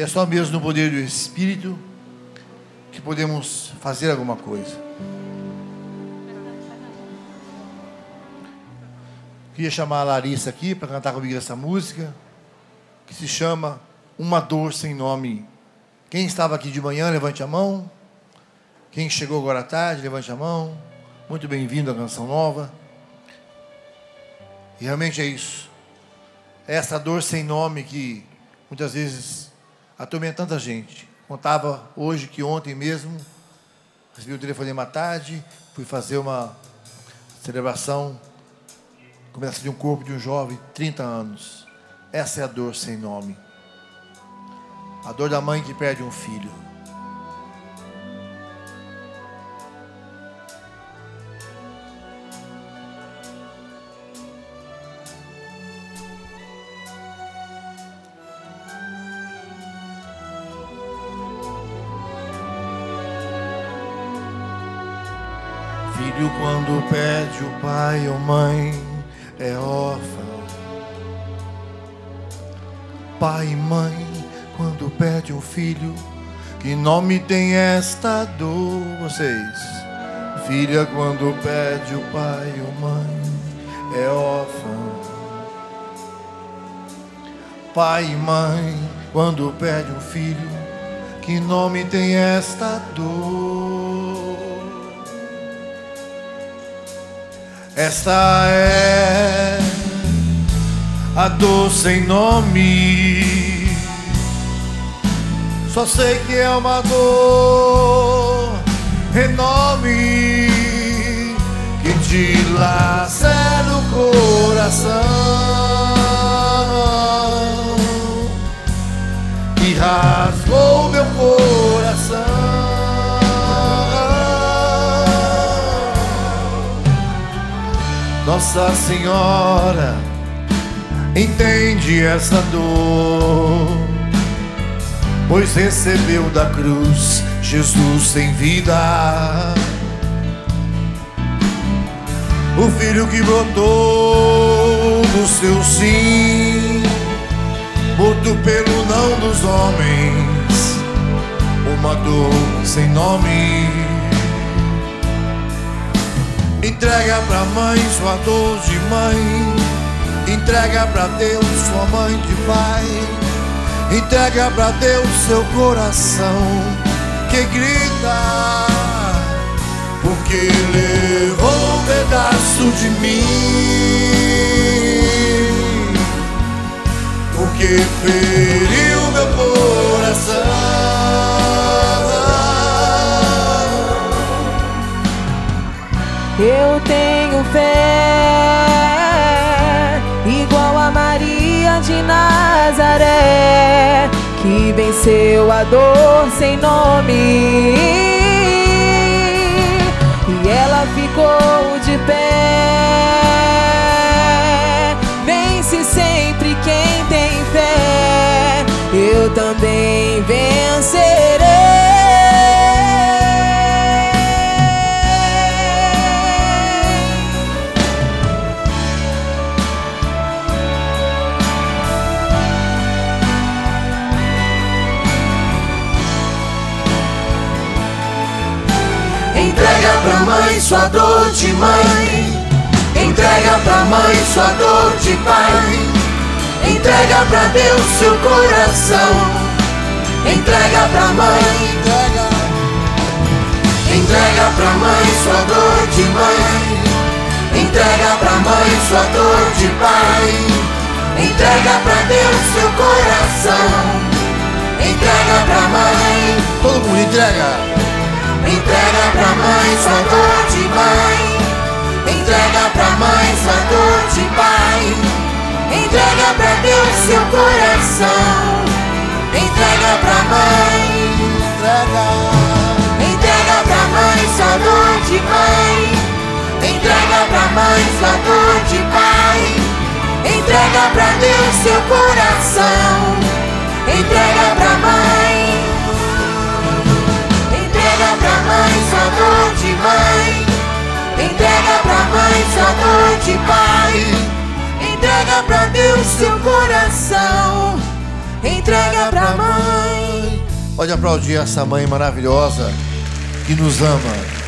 É só mesmo no poder do Espírito que podemos fazer alguma coisa. Queria chamar a Larissa aqui para cantar comigo essa música, que se chama Uma Dor Sem Nome. Quem estava aqui de manhã, levante a mão. Quem chegou agora à tarde, levante a mão. Muito bem-vindo à Canção Nova. E realmente é isso. É essa dor sem nome que muitas vezes atormenta tanta gente. Contava hoje que ontem mesmo recebi o telefonema à tarde, fui fazer uma celebração começa de um corpo de um jovem, 30 anos. Essa é a dor sem nome. A dor da mãe que perde um. Filho, perde o pai ou mãe, é órfão. Pai e mãe, quando perde um filho, que nome tem esta dor? Vocês, filha, quando perde o pai ou mãe, é órfão. Pai e mãe, quando perde um filho, que nome tem esta dor? Esta é a dor sem nome. Só sei que é uma dor enorme que dilacera o coração, que rasgou meu coração. Nossa Senhora entende essa dor, pois recebeu da cruz Jesus sem vida. O filho que brotou do seu sim, morto pelo não dos homens, uma dor sem nome. Entrega pra mãe sua dor de mãe. Entrega pra Deus sua mãe de pai. Entrega pra Deus seu coração que grita. Porque levou um pedaço de mim. Porque feriu meu coração. Eu tenho fé, igual a Maria de Nazaré, que venceu a dor sem nome. E ela ficou de pé. Vence sempre quem tem fé. Eu também sua dor de mãe. Entrega pra mãe sua dor de pai. Entrega pra Deus seu coração. Entrega pra mãe. Entrega pra mãe sua dor de mãe. Entrega pra mãe sua dor de pai. Entrega pra Deus seu coração. Entrega pra mãe. Todo mundo entrega. Entrega pra mãe sua dor de mãe. Entrega pra mãe sua dor de pai. Entrega pra Deus seu coração. Entrega pra mãe. Entrega. Entrega pra mãe sua dor de mãe. Entrega pra mãe sua dor de pai. Entrega pra Deus seu coração. Entrega pra mãe. Sua dor de mãe. Entrega pra mãe sua dor de pai. Entrega pra Deus seu coração. entrega pra mãe. Pode aplaudir essa mãe maravilhosa que nos ama.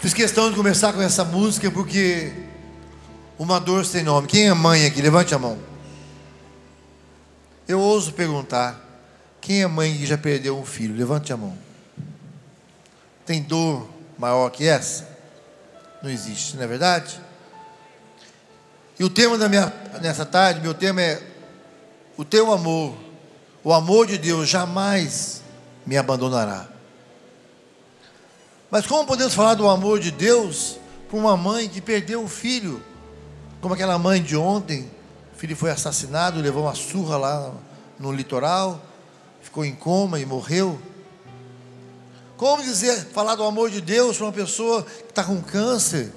Fiz questão de começar com essa música porque uma dor sem nome. Quem é mãe aqui? Levante a mão. Eu ouso perguntar: quem é mãe que já perdeu um filho? Levante a mão. Tem dor maior que essa? Não existe, não é verdade? E o tema da minha nessa tarde, meu tema é o teu amor. O amor de Deus jamais me abandonará. Mas como podemos falar do amor de Deus para uma mãe que perdeu um filho? Como aquela mãe de ontem, o filho foi assassinado, levou uma surra lá no litoral, ficou em coma e morreu. Como dizer, falar do amor de Deus para uma pessoa que está com câncer,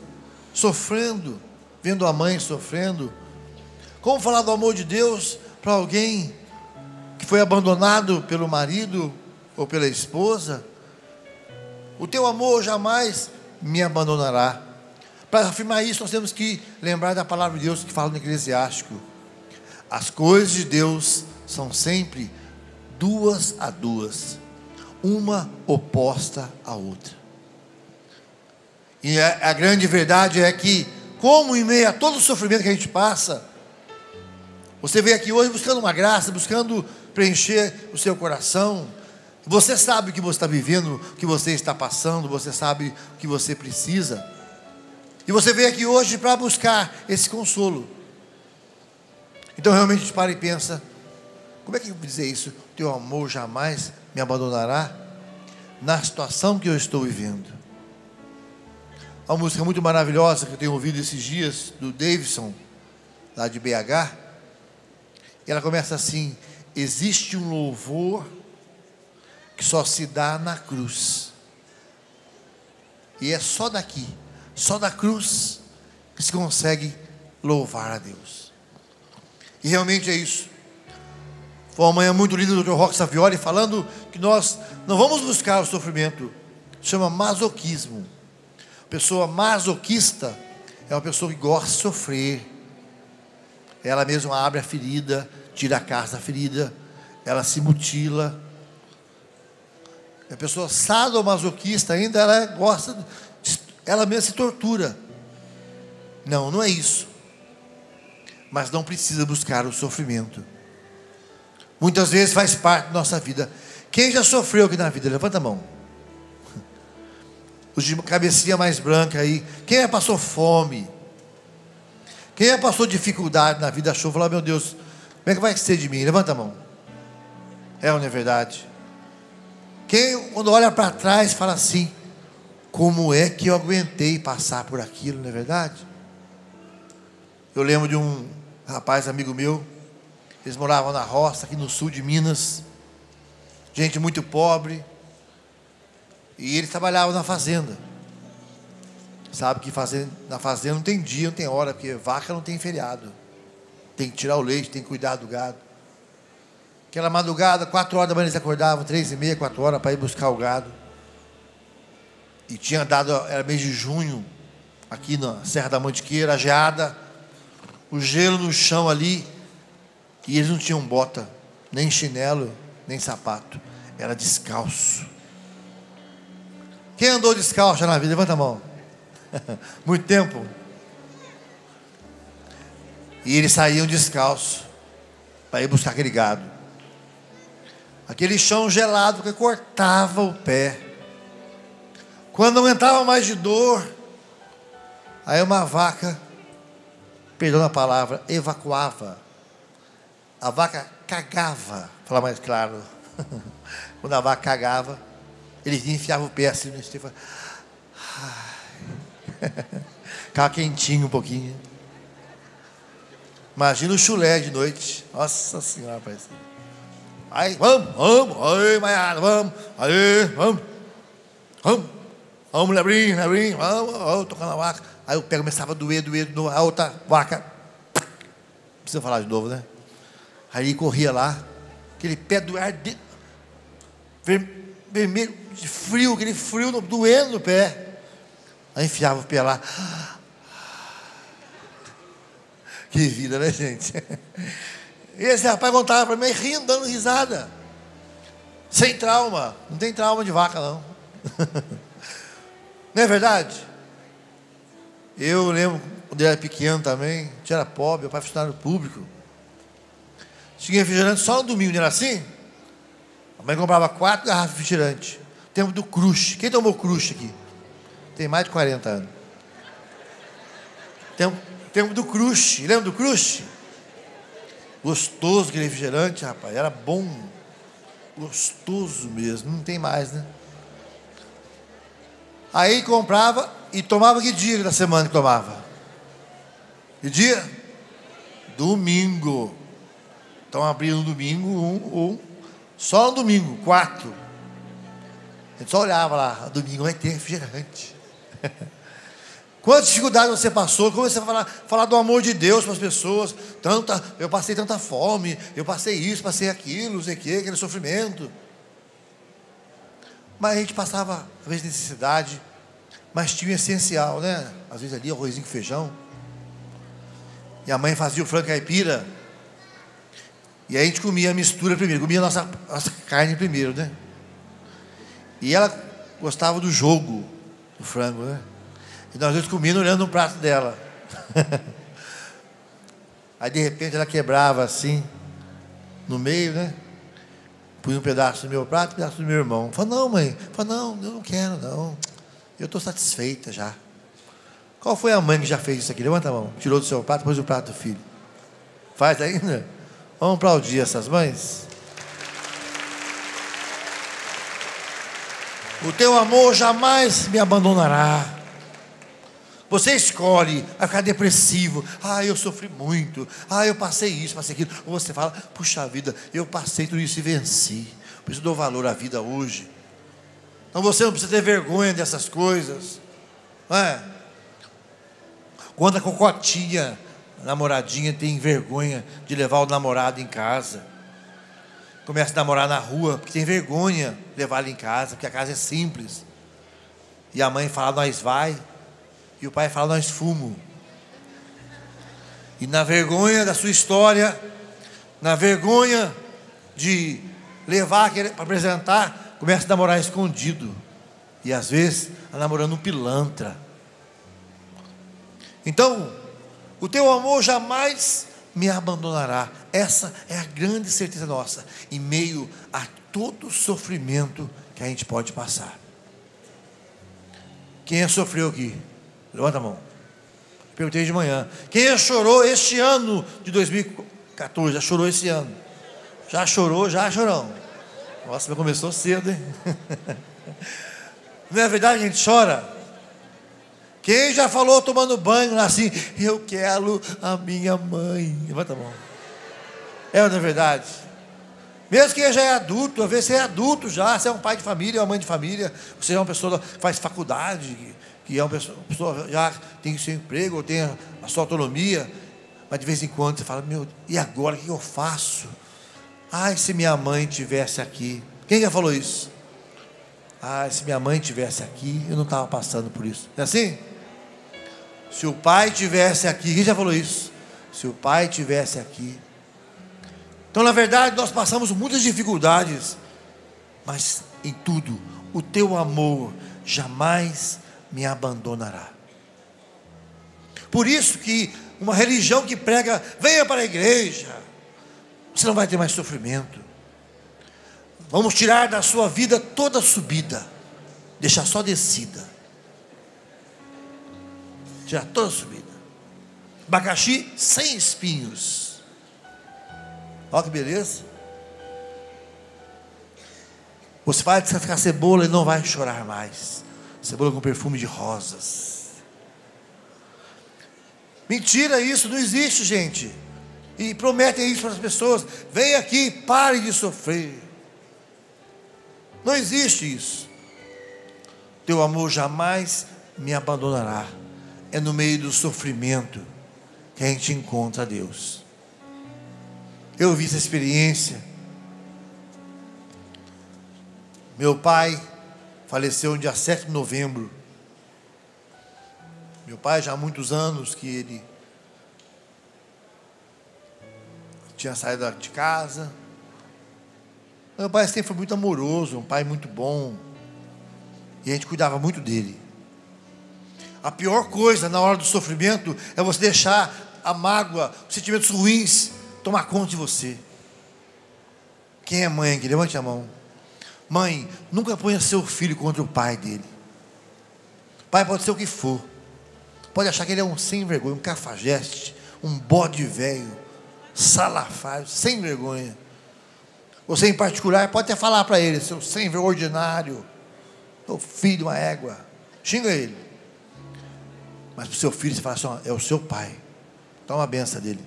sofrendo, vendo a mãe sofrendo? Como falar do amor de Deus para alguém que foi abandonado pelo marido ou pela esposa? O teu amor jamais me abandonará. Para afirmar isso, nós temos que lembrar da palavra de Deus que fala no Eclesiástico. As coisas de Deus são sempre duas a duas, uma oposta à outra. E a, a grande verdade é que, como em meio a todo o sofrimento que a gente passa, você veio aqui hoje buscando uma graça, buscando preencher o seu coração, você sabe o que você está vivendo, o que você está passando, você sabe o que você precisa. E você veio aqui hoje para buscar esse consolo. Então realmente para e pensa: como é que eu vou dizer isso? Teu amor jamais me abandonará na situação que eu estou vivendo. Há uma música muito maravilhosa que eu tenho ouvido esses dias, do Davidson, lá de BH. E ela começa assim: Existe um louvor que só se dá na cruz. E é só daqui, só da cruz, que se consegue louvar a Deus. E realmente é isso. Foi uma manhã muito linda do Dr. Roque Savioli falando que nós não vamos buscar o sofrimento, chama masoquismo. Pessoa masoquista é uma pessoa que gosta de sofrer. Ela mesma abre a ferida, tira a casa da ferida, ela se mutila, a pessoa sadomasoquista ainda, ela gosta, ela mesma se tortura. Não, não é isso. Mas não precisa buscar o sofrimento. Muitas vezes faz parte da nossa vida. Quem já sofreu aqui na vida? Levanta a mão. Os de cabecinha mais branca aí. Quem já passou fome? Quem já passou dificuldade na vida? Achou, falou, meu Deus, como é que vai ser de mim? Levanta a mão. É ou não é verdade? Quem, quando olha para trás, fala assim: como é que eu aguentei passar por aquilo, não é verdade? Eu lembro de um rapaz, amigo meu, eles moravam na roça, aqui no sul de Minas, gente muito pobre, e eles trabalhavam na fazenda. Sabe que fazenda, na fazenda não tem dia, não tem hora, porque vaca não tem feriado. Tem que tirar o leite, tem que cuidar do gado. Aquela madrugada, quatro horas da manhã eles acordavam, três e meia, quatro horas, para ir buscar o gado. E tinha dado, era mês de junho, aqui na Serra da Mantiqueira, a geada, o gelo no chão ali, e eles não tinham bota, nem chinelo, nem sapato, era descalço. Quem andou descalço na vida? Levanta a mão. Muito tempo. E eles saíam descalço para ir buscar aquele gado. Aquele chão gelado que cortava o pé. Quando não aguentava mais de dor, aí uma vaca, perdão a palavra, evacuava. A vaca cagava, falar mais claro. Quando a vaca cagava, ele enfiava o pé assim no estilo. Ficava quentinho um pouquinho. Imagina o chulé de noite. Nossa senhora, parece. Aí, vamos, vamos, aí, Maiara, vamos, aí, vamos, vamos, vamos, Lebrinho, Lebrinho, vamos, vamos, tocando a vaca. Aí o pé começava a doer, doer, doer, a outra vaca, precisa falar de novo, né? Aí corria lá, aquele pé doer, de, vermelho, de frio, aquele frio doendo no pé. Aí enfiava o pé lá. Que vida, né, gente? Esse rapaz contava para mim, rindo, dando risada. Sem trauma. Não tem trauma de vaca, não. Não é verdade? Eu lembro, quando eu era pequeno também, a gente era pobre, meu pai funcionário público. Tinha refrigerante só no domingo, não era assim? A mãe comprava quatro garrafas de refrigerante. Tempo do crush. Quem tomou crush aqui? Tem mais de 40 anos. Tempo, tempo do crush. Lembra do crush? Gostoso aquele refrigerante, rapaz. Era bom. Gostoso mesmo. Não tem mais, né? Aí comprava e tomava que dia da semana que tomava? Que dia? Domingo. Então abria no domingo um, um, só no domingo, quatro. A gente só olhava lá, domingo vai ter refrigerante. Quantas dificuldades você passou? Comecei a falar, falar do amor de Deus para as pessoas. Tanta, eu passei tanta fome, eu passei isso, passei aquilo, não sei o que, aquele sofrimento. Mas a gente passava, às vezes, necessidade, mas tinha o essencial, né? Às vezes ali, arrozinho com feijão. E a mãe fazia o frango caipira. E a gente comia a mistura primeiro, comia a nossa, nossa carne primeiro, né? E ela gostava do jogo do frango, né? E nós dois comíamos olhando no prato dela. aí de repente ela quebrava assim, no meio, né? Punha um pedaço do meu prato, um pedaço do meu irmão. Falei, não, mãe. Falei, não, eu não quero, não. Eu estou satisfeita já. Qual foi a mãe que já fez isso aqui? Levanta a mão. Tirou do seu prato, pôs o prato do filho. Faz ainda? Vamos aplaudir essas mães? O teu amor jamais me abandonará. Você escolhe a ficar depressivo. Ah, eu sofri muito. Ah, eu passei isso, passei aquilo. Ou você fala, puxa vida, eu passei tudo isso e venci. Por isso dou valor à vida hoje. Então você não precisa ter vergonha dessas coisas. Não é? Quando a cocotinha, a namoradinha, tem vergonha de levar o namorado em casa. Começa a namorar na rua, porque tem vergonha de levar ele em casa, porque a casa é simples. E a mãe fala, nós vai. E o pai fala, nós fumo. E na vergonha da sua história, na vergonha de levar para apresentar, começa a namorar escondido. E às vezes a namorando um pilantra. Então, o teu amor jamais me abandonará. Essa é a grande certeza nossa, em meio a todo sofrimento que a gente pode passar. Quem já sofreu aqui? Levanta a mão. Perguntei de manhã. Quem já chorou este ano de 2014? Já chorou esse ano? Já chorou, já chorou. Nossa, começou cedo, hein? Não é verdade, a gente chora? Quem já falou tomando banho assim, eu quero a minha mãe? Levanta a mão. É é verdade? Mesmo que já é adulto, às vezes você é adulto já, você é um pai de família, uma mãe de família, você é uma pessoa que faz faculdade, que é uma pessoa, pessoa já tem seu emprego, ou tem a sua autonomia, mas de vez em quando você fala, meu, e agora o que eu faço? Ai, se minha mãe tivesse aqui. Quem já falou isso? Ai, se minha mãe tivesse aqui, eu não estava passando por isso. É assim? Se o pai tivesse aqui, quem já falou isso? Se o pai tivesse aqui. Então, na verdade, nós passamos muitas dificuldades, mas em tudo, o teu amor jamais me abandonará. Por isso que uma religião que prega, venha para a igreja, você não vai ter mais sofrimento. Vamos tirar da sua vida toda subida, deixar só descida. Tirar toda subida. Abacaxi sem espinhos. Olha que beleza. Você vai descascar cebola e não vai chorar mais. Cebola com perfume de rosas. Mentira isso, não existe, gente. E prometem isso para as pessoas. Vem aqui, pare de sofrer. Não existe isso. Teu amor jamais me abandonará. É no meio do sofrimento que a gente encontra Deus. Eu vi essa experiência. Meu pai faleceu no dia 7 de novembro. Meu pai, já há muitos anos que ele tinha saído de casa. Meu pai sempre foi muito amoroso, um pai muito bom. E a gente cuidava muito dele. A pior coisa na hora do sofrimento é você deixar a mágoa, os sentimentos ruins tomar conta de você. Quem é mãe aqui? Levante a mão. Mãe, nunca ponha seu filho contra o pai dele. Pai pode ser o que for. Pode achar que ele é um sem vergonha, um cafajeste, um bode velho, salafrário, sem vergonha. Você em particular pode até falar para ele, seu sem ordinário, seu filho de uma égua. Xinga ele. Mas para o seu filho você fala assim, é o seu pai. Toma a benção dele.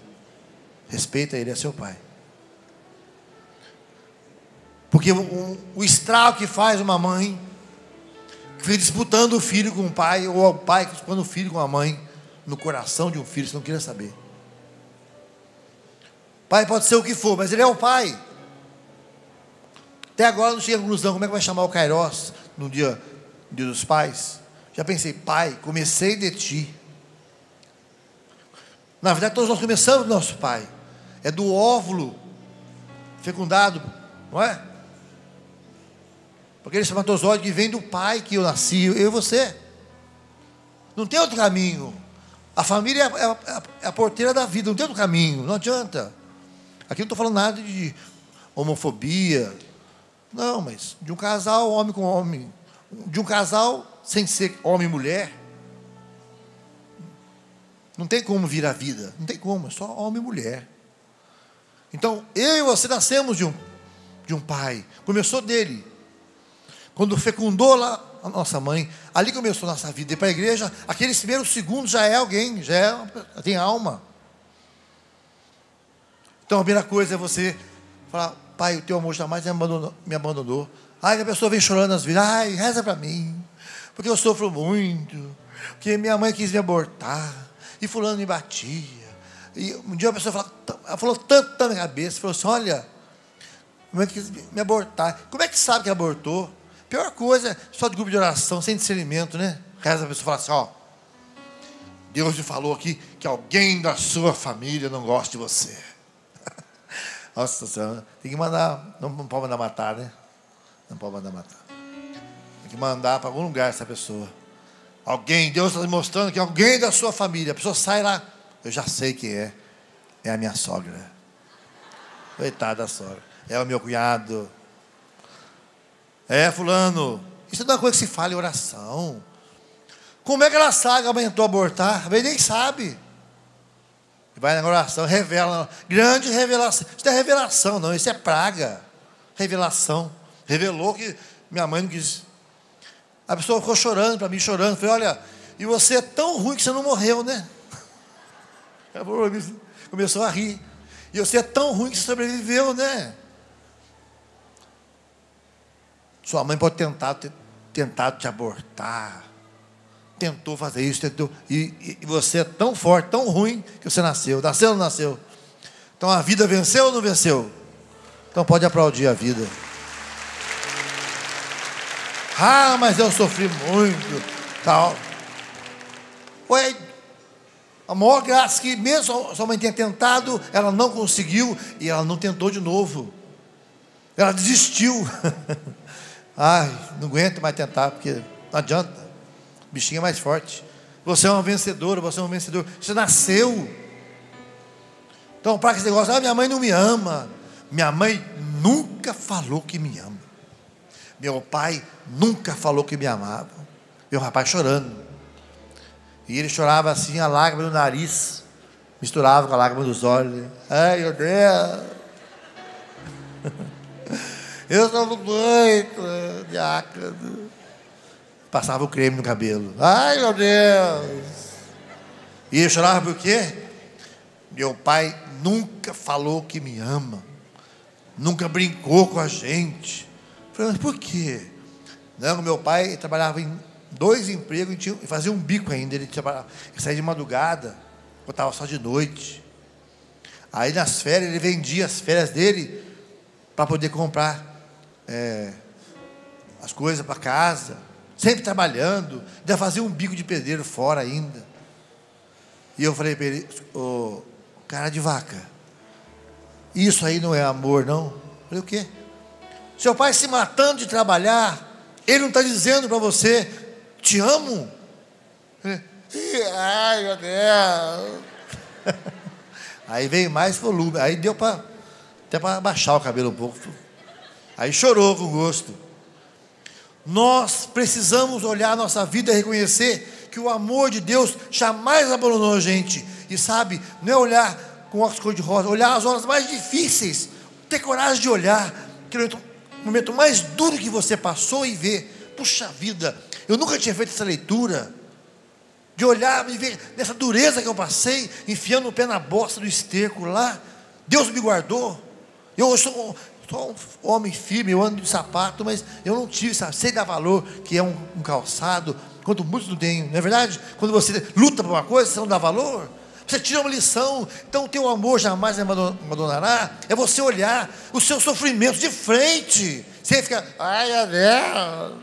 Respeita ele, é seu pai. Porque o, o estrago que faz uma mãe que fica disputando o filho com o pai, ou o pai disputando o filho com a mãe, no coração de um filho, você não queria saber. Pai pode ser o que for, mas ele é o pai. Até agora não cheguei à conclusão como é que vai chamar o Kairos no dia, no dia dos pais. Já pensei, pai, comecei de ti. Na verdade, todos nós começamos do nosso pai. É do óvulo fecundado, não é? Porque ele espermatozoide que vem do pai que eu nasci, eu e você. Não tem outro caminho. A família é, é, é a porteira da vida, não tem outro caminho, não adianta. Aqui não estou falando nada de homofobia. Não, mas de um casal, homem com homem. De um casal sem ser homem e mulher. Não tem como vir a vida. Não tem como, é só homem e mulher. Então, eu e você nascemos de um, de um pai. Começou dele. Quando fecundou lá a nossa mãe, ali começou a nossa vida. E para a igreja, aqueles primeiros segundos já é alguém, já é, tem alma. Então a primeira coisa é você falar, pai, o teu amor jamais me abandonou. Me abandonou. Ai, a pessoa vem chorando às vezes, ai, reza para mim, porque eu sofro muito, porque minha mãe quis me abortar, e fulano me batia. E um dia a pessoa falou, ela falou tanto na minha cabeça, falou assim, olha, é que quis me abortar? Como é que sabe que abortou? Pior coisa, só de grupo de oração, sem discernimento, né? Reza a pessoa fala assim, ó, Deus te falou aqui que alguém da sua família não gosta de você. Nossa Senhora, tem que mandar, não pode mandar matar, né? Não pode mandar matar. Que mandar para algum lugar essa pessoa. Alguém, Deus está mostrando que alguém da sua família, a pessoa sai lá, eu já sei quem é. É a minha sogra. Coitada da sogra. É o meu cunhado. É, fulano. Isso é uma coisa que se fala em oração. Como é que ela sabe que ela abortar? A nem sabe. Vai na oração, revela. Grande revelação. Isso não é revelação, não. Isso é praga. Revelação. Revelou que minha mãe não quis. A pessoa ficou chorando para mim, chorando. Falei, olha, e você é tão ruim que você não morreu, né? Começou a rir. E você é tão ruim que você sobreviveu, né? Sua mãe pode tentar tentado te abortar. Tentou fazer isso, tentou. E, e, você é tão forte, tão ruim, que você nasceu. Nasceu ou não nasceu? Então a vida venceu ou não venceu? Então pode aplaudir a vida. Ah, mas eu sofri muito. Tal. Foi a maior graça que, mesmo sua mãe tenha tentado, ela não conseguiu e ela não tentou de novo. Ela desistiu. Ai, não aguento mais tentar, porque não adianta. O bichinho é mais forte. Você é uma vencedora, você é um vencedor. Você nasceu. Então, para que esse negócio, ah, minha mãe não me ama. Minha mãe nunca falou que me ama. Meu pai nunca falou que me amava. Meu rapaz chorando. E ele chorava assim, a lágrima do nariz misturava com a lágrima dos olhos. Ai, meu Deus. Eu sou muito diácono. Passava o creme no cabelo. Ai, meu Deus. E eu chorava por quê? Meu pai nunca falou que me ama. Nunca brincou com a gente. Falei, mas por quê? Não, meu pai trabalhava em dois empregos e fazia um bico ainda. Ele, trabalhava, ele saía de madrugada, botava só de noite. Aí nas férias, ele vendia as férias dele para poder comprar é, as coisas para casa, sempre trabalhando, ainda fazia um bico de pedreiro fora ainda. E eu falei para ele, ô, cara de vaca, Isso aí não é amor, não. Eu falei, o quê? Seu pai se matando de trabalhar, ele não está dizendo para você, te amo. Falei, Ai, meu Deus. Aí veio mais volume, aí deu para até para baixar o cabelo um pouco. Aí chorou com gosto. Nós precisamos olhar nossa vida e reconhecer que o amor de Deus jamais abandonou a gente. E sabe, não é olhar com óculos cor-de-rosa, olhar as horas mais difíceis, ter coragem de olhar, aquele momento mais duro que você passou e ver, puxa vida, eu nunca tinha feito essa leitura, de olhar e ver nessa dureza que eu passei, enfiando o pé na bosta do esterco lá, Deus me guardou, eu sou, sou um homem firme, eu ando de sapato, mas eu não tive, sabe, sei dar valor, que é um, um calçado, quanto muitos não têm, não é verdade? Quando você luta por uma coisa, você não dá valor, você tira uma lição, então o teu amor jamais abandonará. É você olhar os seus sofrimentos de frente, sem ficar, ai Deus,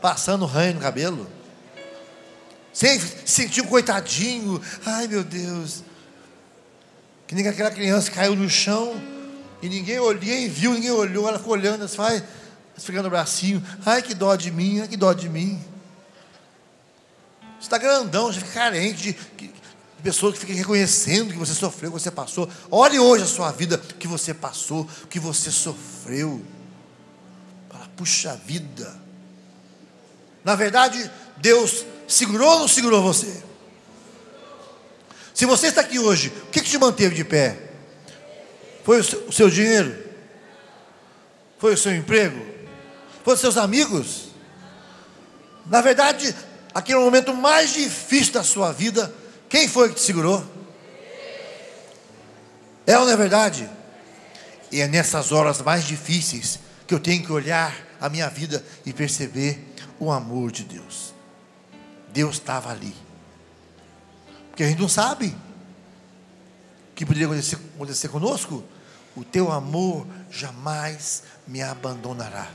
passando ranho no cabelo, sem sentir um coitadinho, ai meu Deus, que nem aquela criança caiu no chão e ninguém olhou, ninguém viu, ninguém olhou, ela ficou olhando, assim, vai, esfregando o bracinho, ai que dó de mim, ai que dó de mim. Você está grandão, já fica carente de pessoas que ficam reconhecendo que você sofreu, que você passou. Olhe hoje a sua vida, que você passou, que você sofreu. Fala, puxa vida. Na verdade, Deus segurou ou não segurou você? Se você está aqui hoje, o que, que te manteve de pé? Foi o seu, o seu dinheiro? Foi o seu emprego? Foi os seus amigos? Na verdade, aquele momento mais difícil da sua vida, quem foi que te segurou? É ou não é verdade? E é nessas horas mais difíceis que eu tenho que olhar a minha vida e perceber o amor de Deus. Deus estava ali. Porque a gente não sabe o que poderia acontecer, acontecer conosco. O teu amor jamais me abandonará.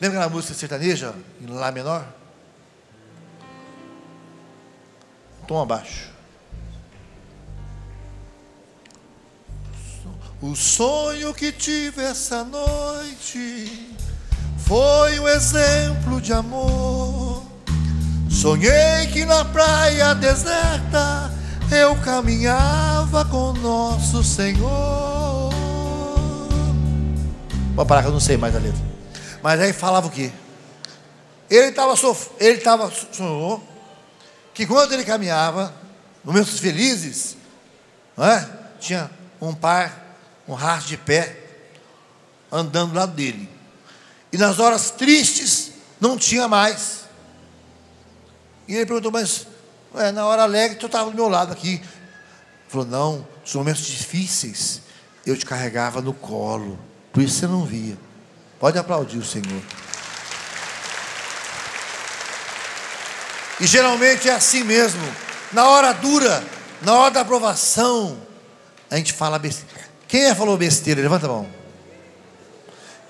Lembra aquela música sertaneja, em Lá menor? Tom abaixo. O sonho que tive essa noite foi um exemplo de amor. Sonhei que na praia deserta eu caminhava com nosso Senhor. Vou parar que eu não sei mais a letra. Mas aí falava o quê? Ele estava sof... ele estava que quando ele caminhava, momentos felizes, é? tinha um par, um rastro de pé, andando do lado dele. E nas horas tristes, não tinha mais. E ele perguntou, mas ué, na hora alegre, tu estava do meu lado aqui. Ele falou, não, nos momentos difíceis, eu te carregava no colo. Por isso você não via. Pode aplaudir o Senhor. E geralmente é assim mesmo. Na hora dura, na hora da aprovação, a gente fala besteira. Quem é falou besteira? Levanta a mão.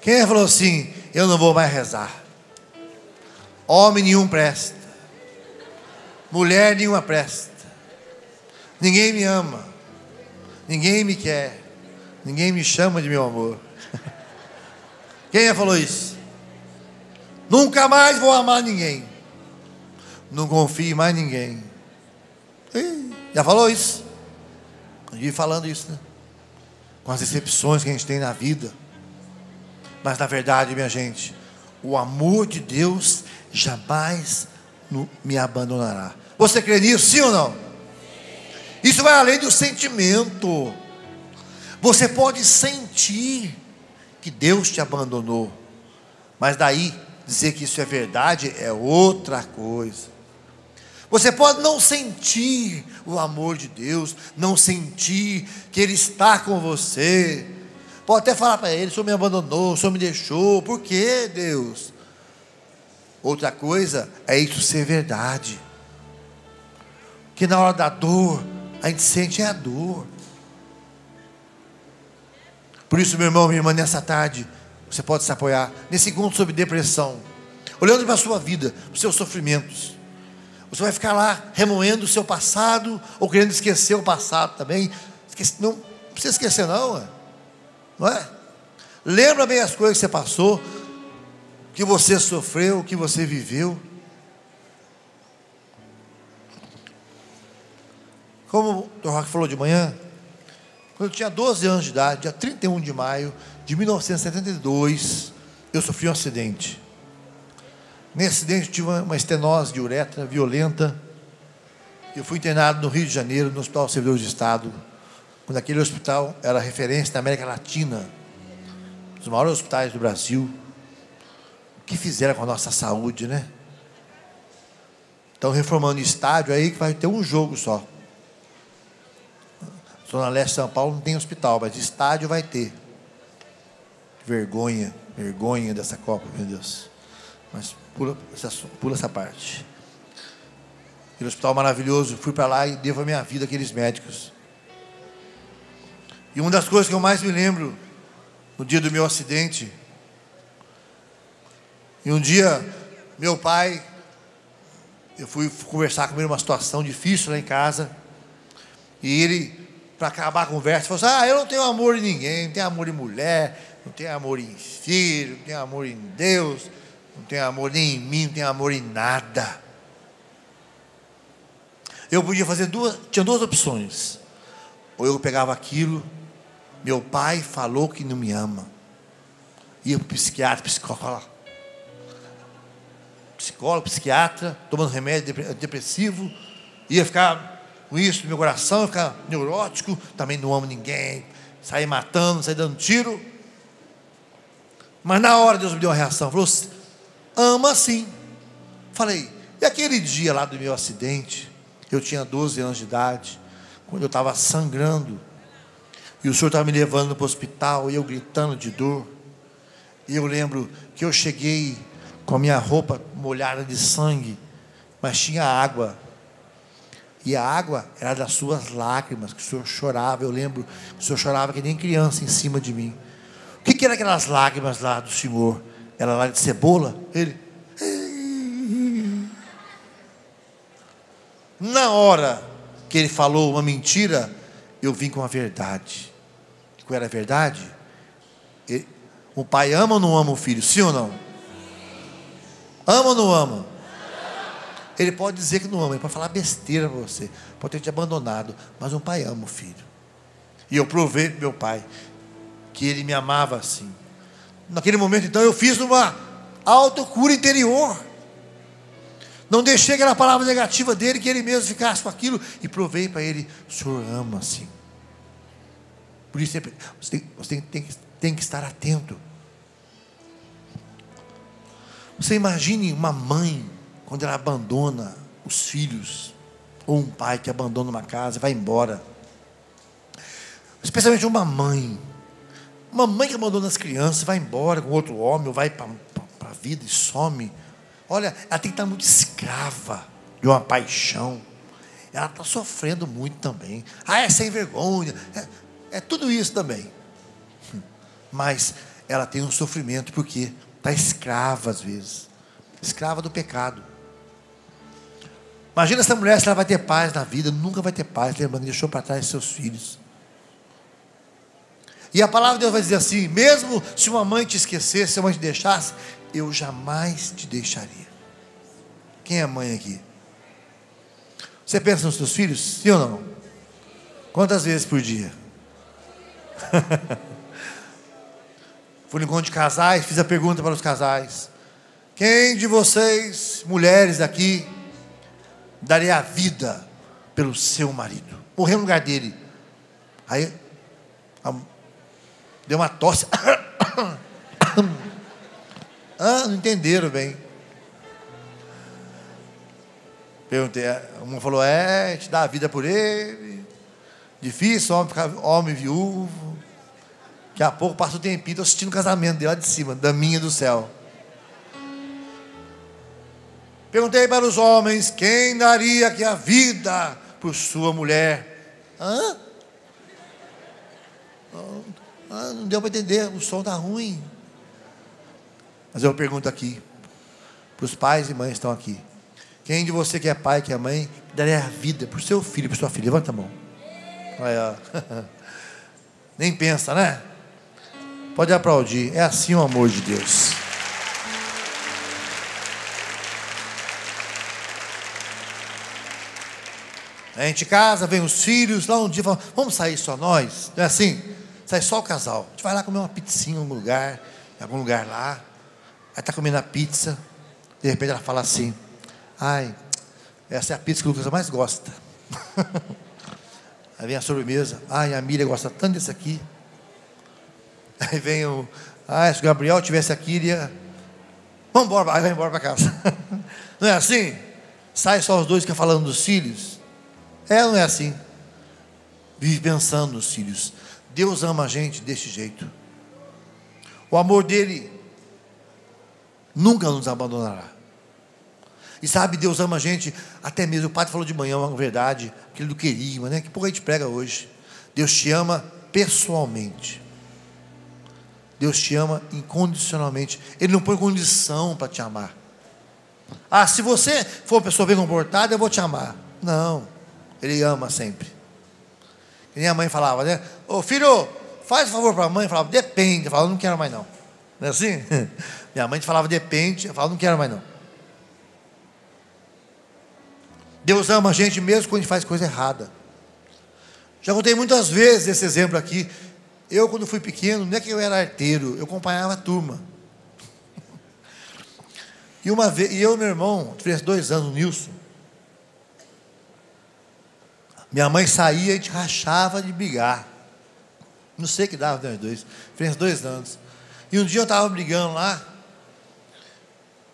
Quem é falou assim: Eu não vou mais rezar. Homem nenhum presta. Mulher nenhuma presta. Ninguém me ama. Ninguém me quer. Ninguém me chama de meu amor. Quem é falou isso? Nunca mais vou amar ninguém não confie em mais ninguém. já falou isso? Eu falando isso, né? Com as decepções que a gente tem na vida. Mas na verdade, minha gente, o amor de Deus jamais me abandonará. Você crê nisso, sim ou não? Isso vai além do sentimento. Você pode sentir que Deus te abandonou, mas daí dizer que isso é verdade é outra coisa. Você pode não sentir o amor de Deus, não sentir que Ele está com você. Pode até falar para Ele: o Senhor me abandonou, o Senhor me deixou. Por que, Deus? Outra coisa é isso ser verdade. Que na hora da dor, a gente sente é a dor. Por isso, meu irmão, minha irmã, nessa tarde, você pode se apoiar nesse encontro sobre depressão, olhando para a sua vida, para os seus sofrimentos. Você vai ficar lá remoendo o seu passado ou querendo esquecer o passado também. Não, precisa esquecer, não, ué. não é? Lembra bem as coisas que você passou, que você sofreu, que você viveu. Como o Rock falou de manhã, quando eu tinha 12 anos de idade, dia 31 de maio de 1972, eu sofri um acidente. Nesse acidente eu tive uma estenose de uretra violenta. Eu fui internado no Rio de Janeiro, no Hospital Servidor de Estado, quando aquele hospital era referência na América Latina, um dos maiores hospitais do Brasil. O que fizeram com a nossa saúde, né? Estão reformando estádio aí que vai ter um jogo só. Zona Leste de São Paulo não tem hospital, mas estádio vai ter. Vergonha, vergonha dessa Copa, meu Deus. Mas pula essa, pula essa parte. Aquele hospital maravilhoso, fui para lá e devo a minha vida àqueles médicos. E uma das coisas que eu mais me lembro no dia do meu acidente, e um dia meu pai, eu fui conversar com ele uma situação difícil lá em casa, e ele para acabar a conversa, falou assim: Ah, eu não tenho amor em ninguém, não tenho amor em mulher, não tenho amor em filho, não tenho amor em Deus, não tenho amor nem em mim, não tenho amor em nada. Eu podia fazer duas, tinha duas opções. Ou eu pegava aquilo, meu pai falou que não me ama. Ia para o psiquiatra, psicólogo, psicólogo, psiquiatra, tomando remédio depressivo, ia ficar com isso no meu coração, ficar neurótico, também não amo ninguém, sair matando, sair dando tiro. Mas na hora Deus me deu uma reação, falou: ama sim. Falei, e aquele dia lá do meu acidente, eu tinha 12 anos de idade, quando eu estava sangrando, e o senhor estava me levando para o hospital, e eu gritando de dor. E eu lembro que eu cheguei com a minha roupa molhada de sangue, mas tinha água e a água era das suas lágrimas, que o Senhor chorava. Eu lembro que o Senhor chorava que nem criança em cima de mim. O que, que era aquelas lágrimas lá do Senhor? Era lá de cebola? Ele. Na hora que ele falou uma mentira, eu vim com a verdade. Qual era a verdade? O pai ama ou não ama o filho? Sim ou não? Ama ou não ama? Ele pode dizer que não ama, ele pode falar besteira para você, pode ter te abandonado, mas um pai ama o filho. E eu provei para meu pai que ele me amava assim. Naquele momento, então, eu fiz uma autocura interior. Não deixei aquela palavra negativa dele, que ele mesmo ficasse com aquilo, e provei para ele: o Senhor ama assim. Por isso você, tem, você tem, tem, tem que estar atento. Você imagine uma mãe quando ela abandona os filhos, ou um pai que abandona uma casa e vai embora. Especialmente uma mãe. Uma mãe que abandona as crianças, vai embora com outro homem, ou vai para a vida e some. Olha, ela tem que estar muito escrava de uma paixão. Ela está sofrendo muito também. Ah, é sem vergonha. É, é tudo isso também. Mas ela tem um sofrimento porque está escrava às vezes escrava do pecado. Imagina essa mulher se ela vai ter paz na vida, nunca vai ter paz, lembrando, deixou para trás seus filhos. E a palavra de Deus vai dizer assim: mesmo se uma mãe te esquecesse, se uma mãe te deixasse, eu jamais te deixaria. Quem é mãe aqui? Você pensa nos seus filhos? Sim ou não? Quantas vezes por dia? Fui no encontro de casais, fiz a pergunta para os casais. Quem de vocês, mulheres aqui, daria a vida pelo seu marido. Morreu no lugar dele. Aí deu uma tosse. ah, não entenderam bem. Perguntei, uma falou, é, te dá a vida por ele. Difícil, homem, ficar, homem viúvo. Daqui a pouco passa o tempinho, estou assistindo o casamento dele lá de cima, da minha do céu. Perguntei para os homens: quem daria que a vida por sua mulher? Hã? Ah, não deu para entender, o som está ruim. Mas eu pergunto aqui, para os pais e mães que estão aqui: quem de você que é pai, que é mãe, daria a vida por seu filho, por sua filha? Levanta a mão. Olha, Nem pensa, né? Pode aplaudir. É assim o amor de Deus. A gente casa, vem os filhos, lá um dia fala, vamos sair só nós? Não é assim? Sai só o casal. A gente vai lá comer uma pizzinha em algum lugar, em algum lugar lá. Aí está comendo a pizza. De repente ela fala assim: Ai, essa é a pizza que o Lucas mais gosta. Aí vem a sobremesa. Ai, a Miriam gosta tanto desse aqui. Aí vem o. Ah, se o Gabriel tivesse aqui, iria. Vamos embora, aí vai embora para casa. Não é assim? Sai só os dois que falando dos filhos. É não é assim? Vive pensando nos filhos. Deus ama a gente desse jeito. O amor dele nunca nos abandonará. E sabe, Deus ama a gente, até mesmo. O padre falou de manhã uma verdade, aquele do querigma, né? Que pouco a gente prega hoje. Deus te ama pessoalmente. Deus te ama incondicionalmente. Ele não põe condição para te amar. Ah, se você for uma pessoa bem comportada, eu vou te amar. Não. Ele ama sempre. E minha mãe falava, né? Ô filho, faz favor para a mãe. Eu falava, depende. Eu falava, não quero mais não. Não é assim? Minha mãe falava, depende. Eu falava, não quero mais não. Deus ama a gente mesmo quando a gente faz coisa errada. Já contei muitas vezes esse exemplo aqui. Eu, quando fui pequeno, não é que eu era arteiro, eu acompanhava a turma. E uma vez, e eu e meu irmão, fez dois anos, o Nilson. Minha mãe saía e a gente rachava de brigar. Não sei que dava nós dois. Fez dois anos. E um dia eu estava brigando lá.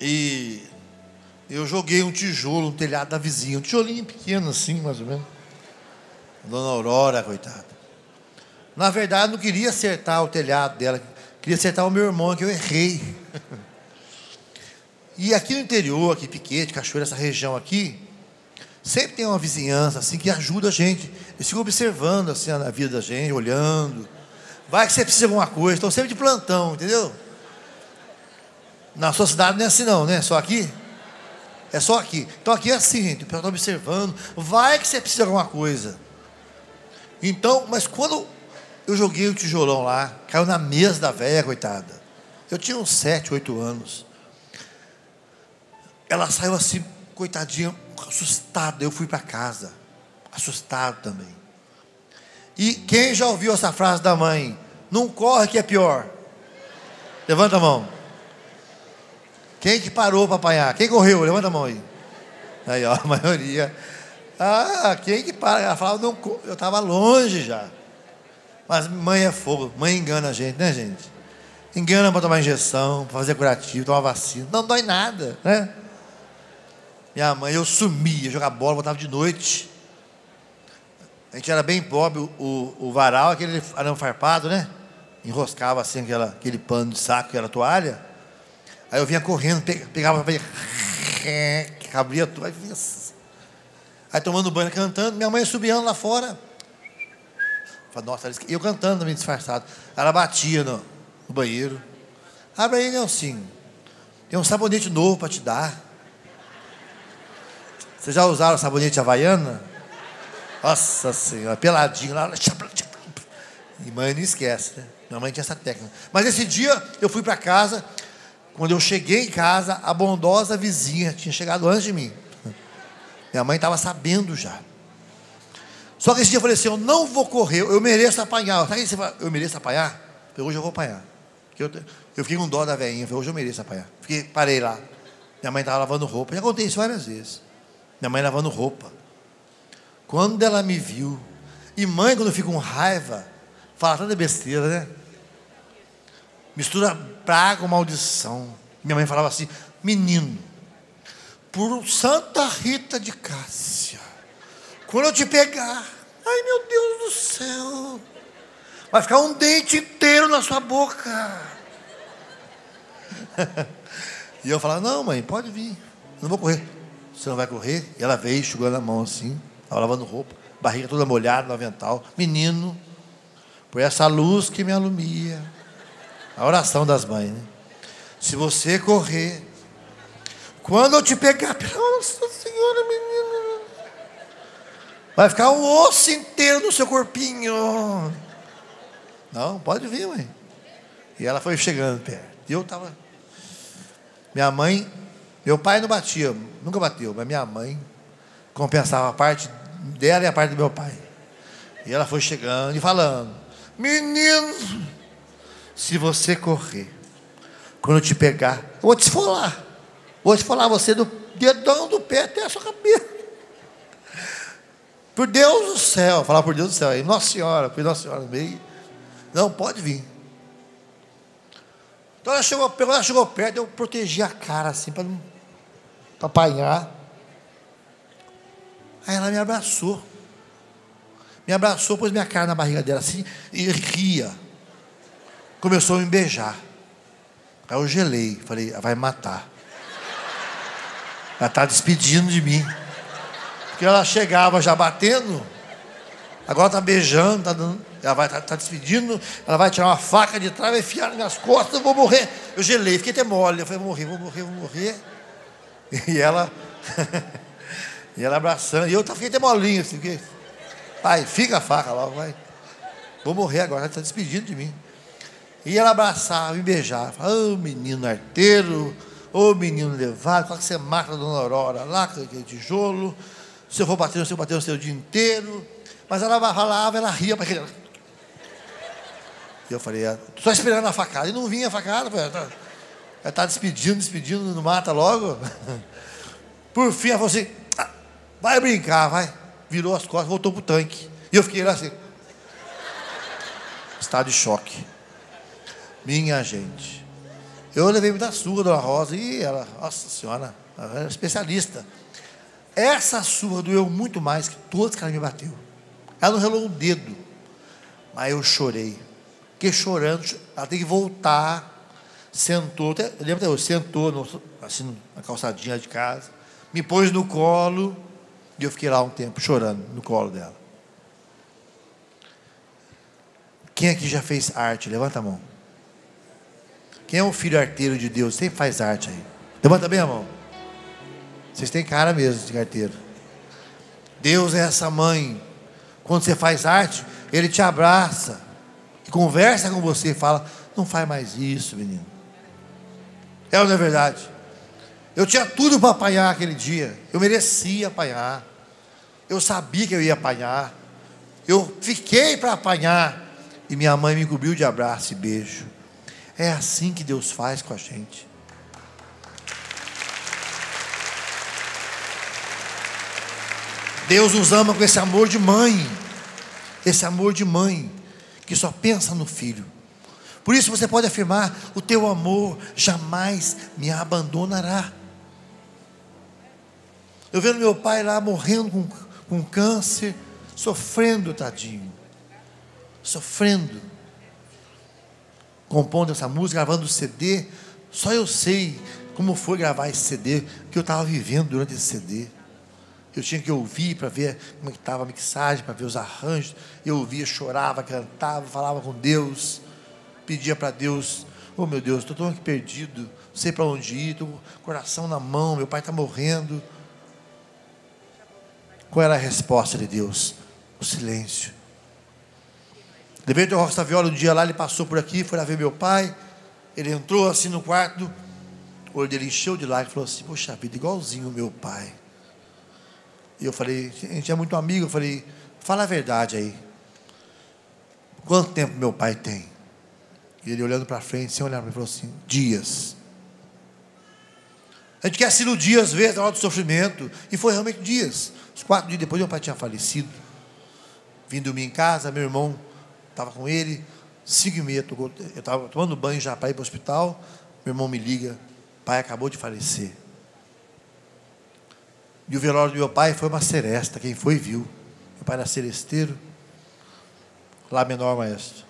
E eu joguei um tijolo no telhado da vizinha, um tijolinho pequeno assim, mais ou menos. Dona Aurora, coitada. Na verdade, não queria acertar o telhado dela, queria acertar o meu irmão, que eu errei. E aqui no interior, aqui Piquete, Cachoeira, essa região aqui, sempre tem uma vizinhança assim que ajuda a gente. Eles ficam observando assim a vida da gente, olhando. Vai que você precisa de alguma coisa, estão sempre de plantão, entendeu? Na sua cidade não é assim não, né? Só aqui? É só aqui. Então aqui é assim, gente. O pessoal está observando. Vai que você precisa de alguma coisa. Então, mas quando eu joguei o tijolão lá, caiu na mesa da velha, coitada. Eu tinha uns sete, oito anos. Ela saiu assim, coitadinha, assustada. Eu fui para casa, assustado também. E quem já ouviu essa frase da mãe? Não corre que é pior. Levanta a mão. Quem que parou para apanhar? Quem correu? Levanta a mão aí. Aí, ó, a maioria. Ah, quem que para? Ela falava, não, eu estava longe já. Mas mãe é fogo, mãe engana a gente, né, gente? Engana para tomar injeção, para fazer curativo, tomar vacina. Não dói nada, né? Minha mãe, eu sumia, jogava bola, voltava de noite. A gente era bem pobre, o, o, varal, aquele arame farpado, né? Enroscava assim aquela, aquele pano de saco que era toalha. Aí eu vinha correndo, pegava, pegava abria tudo. Aí, aí tomando banho, cantando. Minha mãe subiando lá fora. Falei, nossa, eu cantando também disfarçado. Ela batia no, no banheiro. Abre aí, Nelson. Tem um sabonete novo para te dar. Vocês já usaram sabonete havaiana? Nossa senhora, peladinho lá. E mãe não esquece, né? Minha mãe tinha essa técnica. Mas esse dia eu fui para casa, quando eu cheguei em casa, a bondosa vizinha tinha chegado antes de mim. Minha mãe estava sabendo já. Só que esse dia eu falei assim: eu não vou correr, eu mereço apanhar. Sabe o que você fala? Eu mereço apanhar? Eu, hoje eu vou apanhar. Eu, eu fiquei com dó da falei, hoje eu mereço apanhar. Fiquei, parei lá. Minha mãe estava lavando roupa. Já contei isso várias vezes. Minha mãe lavando roupa. Quando ela me viu, e mãe, quando fica com raiva, fala tanta besteira, né? Mistura praga com maldição. Minha mãe falava assim: menino, por Santa Rita de Cássia, quando eu te pegar, ai meu Deus do céu, vai ficar um dente inteiro na sua boca. e eu falava: não, mãe, pode vir, não vou correr. Você não vai correr? E ela veio, enxugando a mão assim, estava lavando roupa, barriga toda molhada no avental. Menino, por essa luz que me alumia a oração das mães, né? Se você correr, quando eu te pegar, nossa senhora, menina, vai ficar um osso inteiro no seu corpinho. Não, pode vir, mãe. E ela foi chegando perto. E eu estava. Minha mãe, meu pai não batia, nunca bateu, mas minha mãe compensava a parte dela e a parte do meu pai. E ela foi chegando e falando: Menino, se você correr, quando eu te pegar, eu vou te esfolar. Vou esfolar você do dedão do pé até a sua cabeça. Por Deus do céu, falar por Deus do céu. Aí, Nossa Senhora, por Nossa Senhora, meio. Não, pode vir. Então ela chegou, ela chegou perto, eu protegi a cara assim, para não pra apanhar. Aí ela me abraçou. Me abraçou, pôs minha cara na barriga dela assim e ria. Começou a me beijar. Aí eu gelei, falei, vai matar. Ela está despedindo de mim. Porque ela chegava já batendo, agora está beijando, está dando. Ela vai estar tá, tá despedindo, ela vai tirar uma faca de trás, vai enfiar nas minhas costas, eu vou morrer. Eu gelei, fiquei até mole. Eu falei, vou morrer, vou morrer, vou morrer. E ela. e ela abraçando. E eu fiquei até molinho, assim, porque. Pai, fica a faca logo, vai. Vou morrer agora, ela está despedindo de mim. E ela abraçava, me beijava. Ô oh, menino arteiro, ô oh, menino levado, qual que você mata a dona Aurora lá, com aquele tijolo. Se eu for bater, se eu bater o seu dia inteiro. Mas ela falava, ela ria para aquele. E eu falei, estou esperando a facada. E não vinha a facada, ela está tá despedindo, despedindo, não mata logo. Por fim, ela falou assim: ah, vai brincar, vai. Virou as costas, voltou pro tanque. E eu fiquei lá assim. Estado de choque. Minha gente. Eu levei muita surra, Dona Rosa, e ela, nossa senhora, ela era especialista. Essa surra doeu muito mais que todas que ela me bateu. Ela não relou um dedo. Mas eu chorei. Fiquei chorando, ela tem que voltar. Sentou, até, lembra até hoje, sentou no, assim, na calçadinha de casa, me pôs no colo, e eu fiquei lá um tempo chorando no colo dela. Quem aqui já fez arte? Levanta a mão. Quem é o filho arteiro de Deus? Sempre faz arte aí. Levanta bem a mão. Vocês têm cara mesmo de arteiro. Deus é essa mãe. Quando você faz arte, Ele te abraça. Conversa com você e fala: Não faz mais isso, menino. É ou não é verdade? Eu tinha tudo para apanhar aquele dia. Eu merecia apanhar. Eu sabia que eu ia apanhar. Eu fiquei para apanhar. E minha mãe me cobriu de abraço e beijo. É assim que Deus faz com a gente. Deus nos ama com esse amor de mãe. Esse amor de mãe que só pensa no filho. Por isso você pode afirmar: o teu amor jamais me abandonará. Eu vendo meu pai lá morrendo com, com câncer, sofrendo, tadinho. Sofrendo compondo essa música, gravando o CD. Só eu sei como foi gravar esse CD, que eu estava vivendo durante esse CD. Eu tinha que ouvir para ver como é estava a mixagem, para ver os arranjos. Eu ouvia, chorava, cantava, falava com Deus, pedia para Deus: Oh meu Deus, estou tão aqui perdido, não sei para onde ir, estou com coração na mão, meu pai está morrendo. Qual era a resposta de Deus? O silêncio. Levei o Rosta Viola um dia lá, ele passou por aqui, foi lá ver meu pai. Ele entrou assim no quarto, o olho dele encheu de lágrimas e falou assim: Poxa vida, igualzinho o meu pai. E eu falei: A gente é muito amigo. Eu falei: Fala a verdade aí. Quanto tempo meu pai tem? E ele olhando para frente, sem olhar para mim, falou assim: Dias. A gente quer se iludir às vezes na hora do sofrimento. E foi realmente dias. Os quatro dias depois, meu pai tinha falecido. Vim dormir em casa, meu irmão estava com ele, cinco e meia, eu estava tomando banho já para ir para o hospital, meu irmão me liga, pai acabou de falecer. E o velório do meu pai foi uma seresta, quem foi viu. Meu pai era seresteiro, lá menor maestro.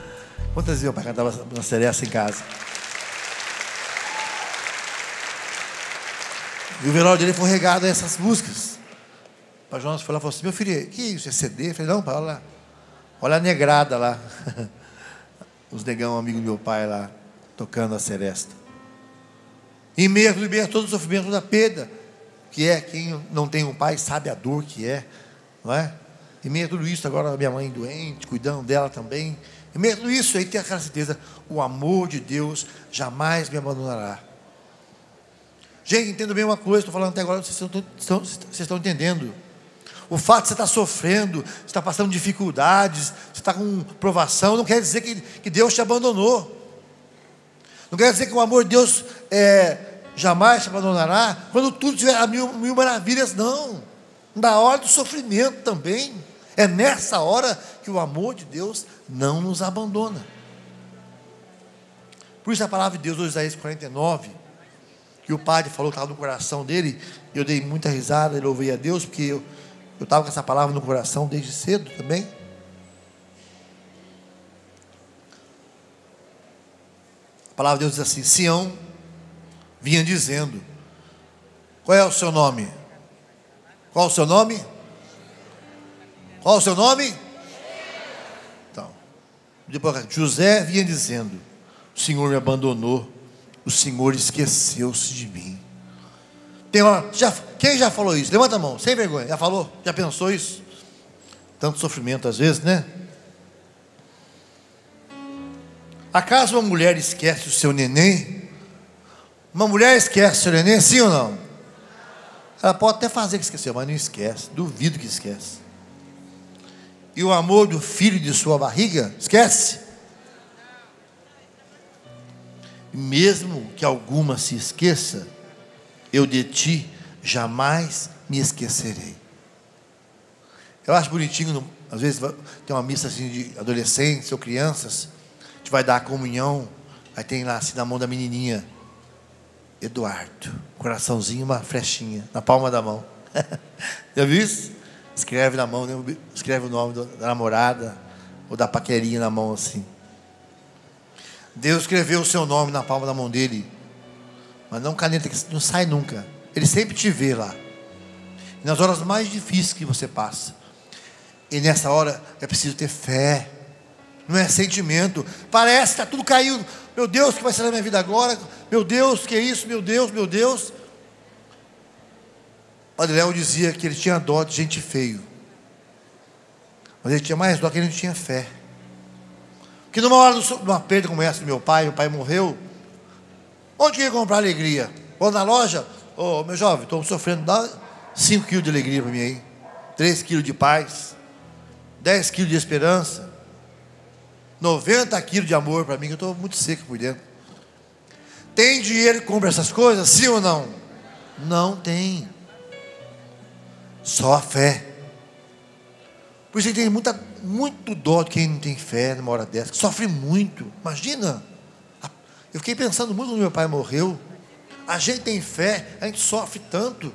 Quantas vezes meu pai cantava na seresta em casa? E o velório dele foi regado a essas músicas. O pai Jonas foi lá e falou assim: Meu filho, que isso? É CD? Eu falei: Não, pai, olha lá. Olha a negrada lá. Os negão, amigo do meu pai lá, tocando a seresta. Em meio a todo o sofrimento da perda, que é quem não tem um pai sabe a dor que é, não é? Em meio a tudo isso, agora minha mãe doente, cuidando dela também. A tudo isso, aí tem aquela certeza: o amor de Deus jamais me abandonará. Gente, entendo bem uma coisa, estou falando até agora, vocês estão, estão, vocês estão entendendo. O fato de você estar sofrendo, você está passando dificuldades, você está com provação, não quer dizer que, que Deus te abandonou. Não quer dizer que o amor de Deus é, jamais te abandonará quando tudo tiver a mil, mil maravilhas, não. Na hora do sofrimento também. É nessa hora que o amor de Deus não nos abandona. Por isso a palavra de Deus, hoje, Isaías 49, que o padre falou que estava no coração dele, eu dei muita risada, ele ouvia a Deus, porque eu estava com essa palavra no coração desde cedo também. A palavra de Deus diz assim: Sião vinha dizendo: Qual é o seu nome? Qual o seu nome? Qual o seu nome? José vinha dizendo: O Senhor me abandonou, o Senhor esqueceu-se de mim. Tem uma, já, quem já falou isso? Levanta a mão, sem vergonha. Já falou? Já pensou isso? Tanto sofrimento às vezes, né? Acaso uma mulher esquece o seu neném? Uma mulher esquece o seu neném, sim ou não? Ela pode até fazer que esqueceu, mas não esquece. Duvido que esquece. E o amor do filho de sua barriga, esquece? Mesmo que alguma se esqueça, eu de ti jamais me esquecerei. Eu acho bonitinho, às vezes tem uma missa assim de adolescentes ou crianças, a gente vai dar a comunhão, aí tem lá assim na mão da menininha, Eduardo, coraçãozinho, uma flechinha na palma da mão. Já viu isso? Escreve na mão, né? escreve o nome da namorada ou da paquerinha na mão assim. Deus escreveu o seu nome na palma da mão dele, mas não caneta que não sai nunca. Ele sempre te vê lá. E nas horas mais difíceis que você passa. E nessa hora é preciso ter fé. Não é sentimento. Parece que está tudo caindo. Meu Deus, o que vai ser na minha vida agora? Meu Deus, que é isso? Meu Deus, meu Deus. Padre Léo dizia que ele tinha dó de gente feio. Mas ele tinha mais dó que ele não tinha fé. Porque numa hora de uma perda como essa do meu pai, meu pai morreu. Onde que ia comprar alegria? Ou na loja? Ô oh, meu jovem, estou sofrendo, dá 5 quilos de alegria para mim aí. 3 quilos de paz. 10 quilos de esperança. 90 quilos de amor para mim, que eu estou muito seco por dentro. Tem dinheiro que compra essas coisas? Sim ou não? Não tem. Só a fé. Por isso tem muita, muito dó de quem não tem fé numa hora dessa, que sofre muito. Imagina. Eu fiquei pensando muito quando meu pai morreu. A gente tem fé, a gente sofre tanto.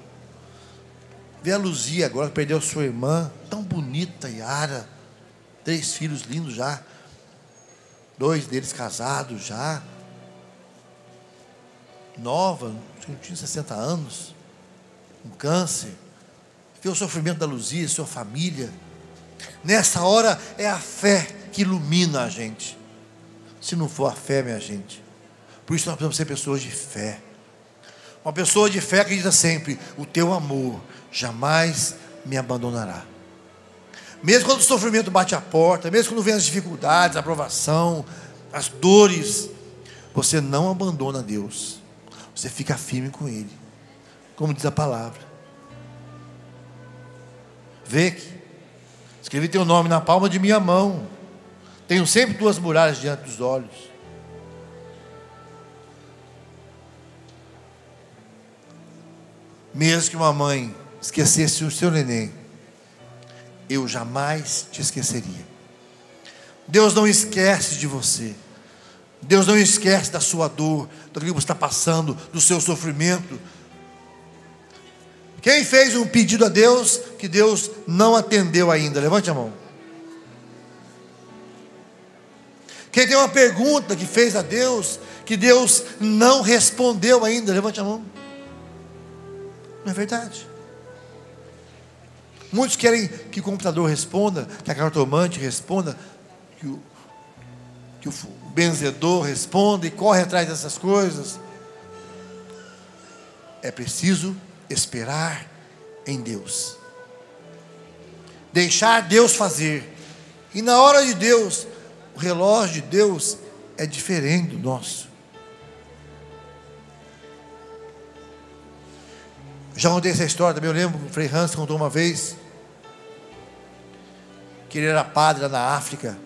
Vê a Luzia agora, perdeu sua irmã, tão bonita, Yara. Três filhos lindos já. Dois deles casados já. Nova, tinha 60 anos. Um câncer o sofrimento da Luzia, sua família. Nessa hora é a fé que ilumina a gente. Se não for a fé, minha gente. Por isso nós precisamos ser pessoas de fé. Uma pessoa de fé que diz sempre: O teu amor jamais me abandonará. Mesmo quando o sofrimento bate a porta, mesmo quando vem as dificuldades, a aprovação, as dores, você não abandona Deus. Você fica firme com Ele. Como diz a palavra. Vê que escrevi teu nome na palma de minha mão. Tenho sempre duas muralhas diante dos olhos. Mesmo que uma mãe esquecesse o seu neném, eu jamais te esqueceria. Deus não esquece de você. Deus não esquece da sua dor, do que você está passando, do seu sofrimento, quem fez um pedido a Deus que Deus não atendeu ainda? Levante a mão. Quem tem uma pergunta que fez a Deus, que Deus não respondeu ainda, levante a mão. Não é verdade? Muitos querem que o computador responda, que a cartomante responda, que o, que o benzedor responda e corre atrás dessas coisas. É preciso esperar em Deus. Deixar Deus fazer. E na hora de Deus, o relógio de Deus é diferente do nosso. Já contei essa história também, eu lembro que o Frei Hans contou uma vez que ele era padre lá na África.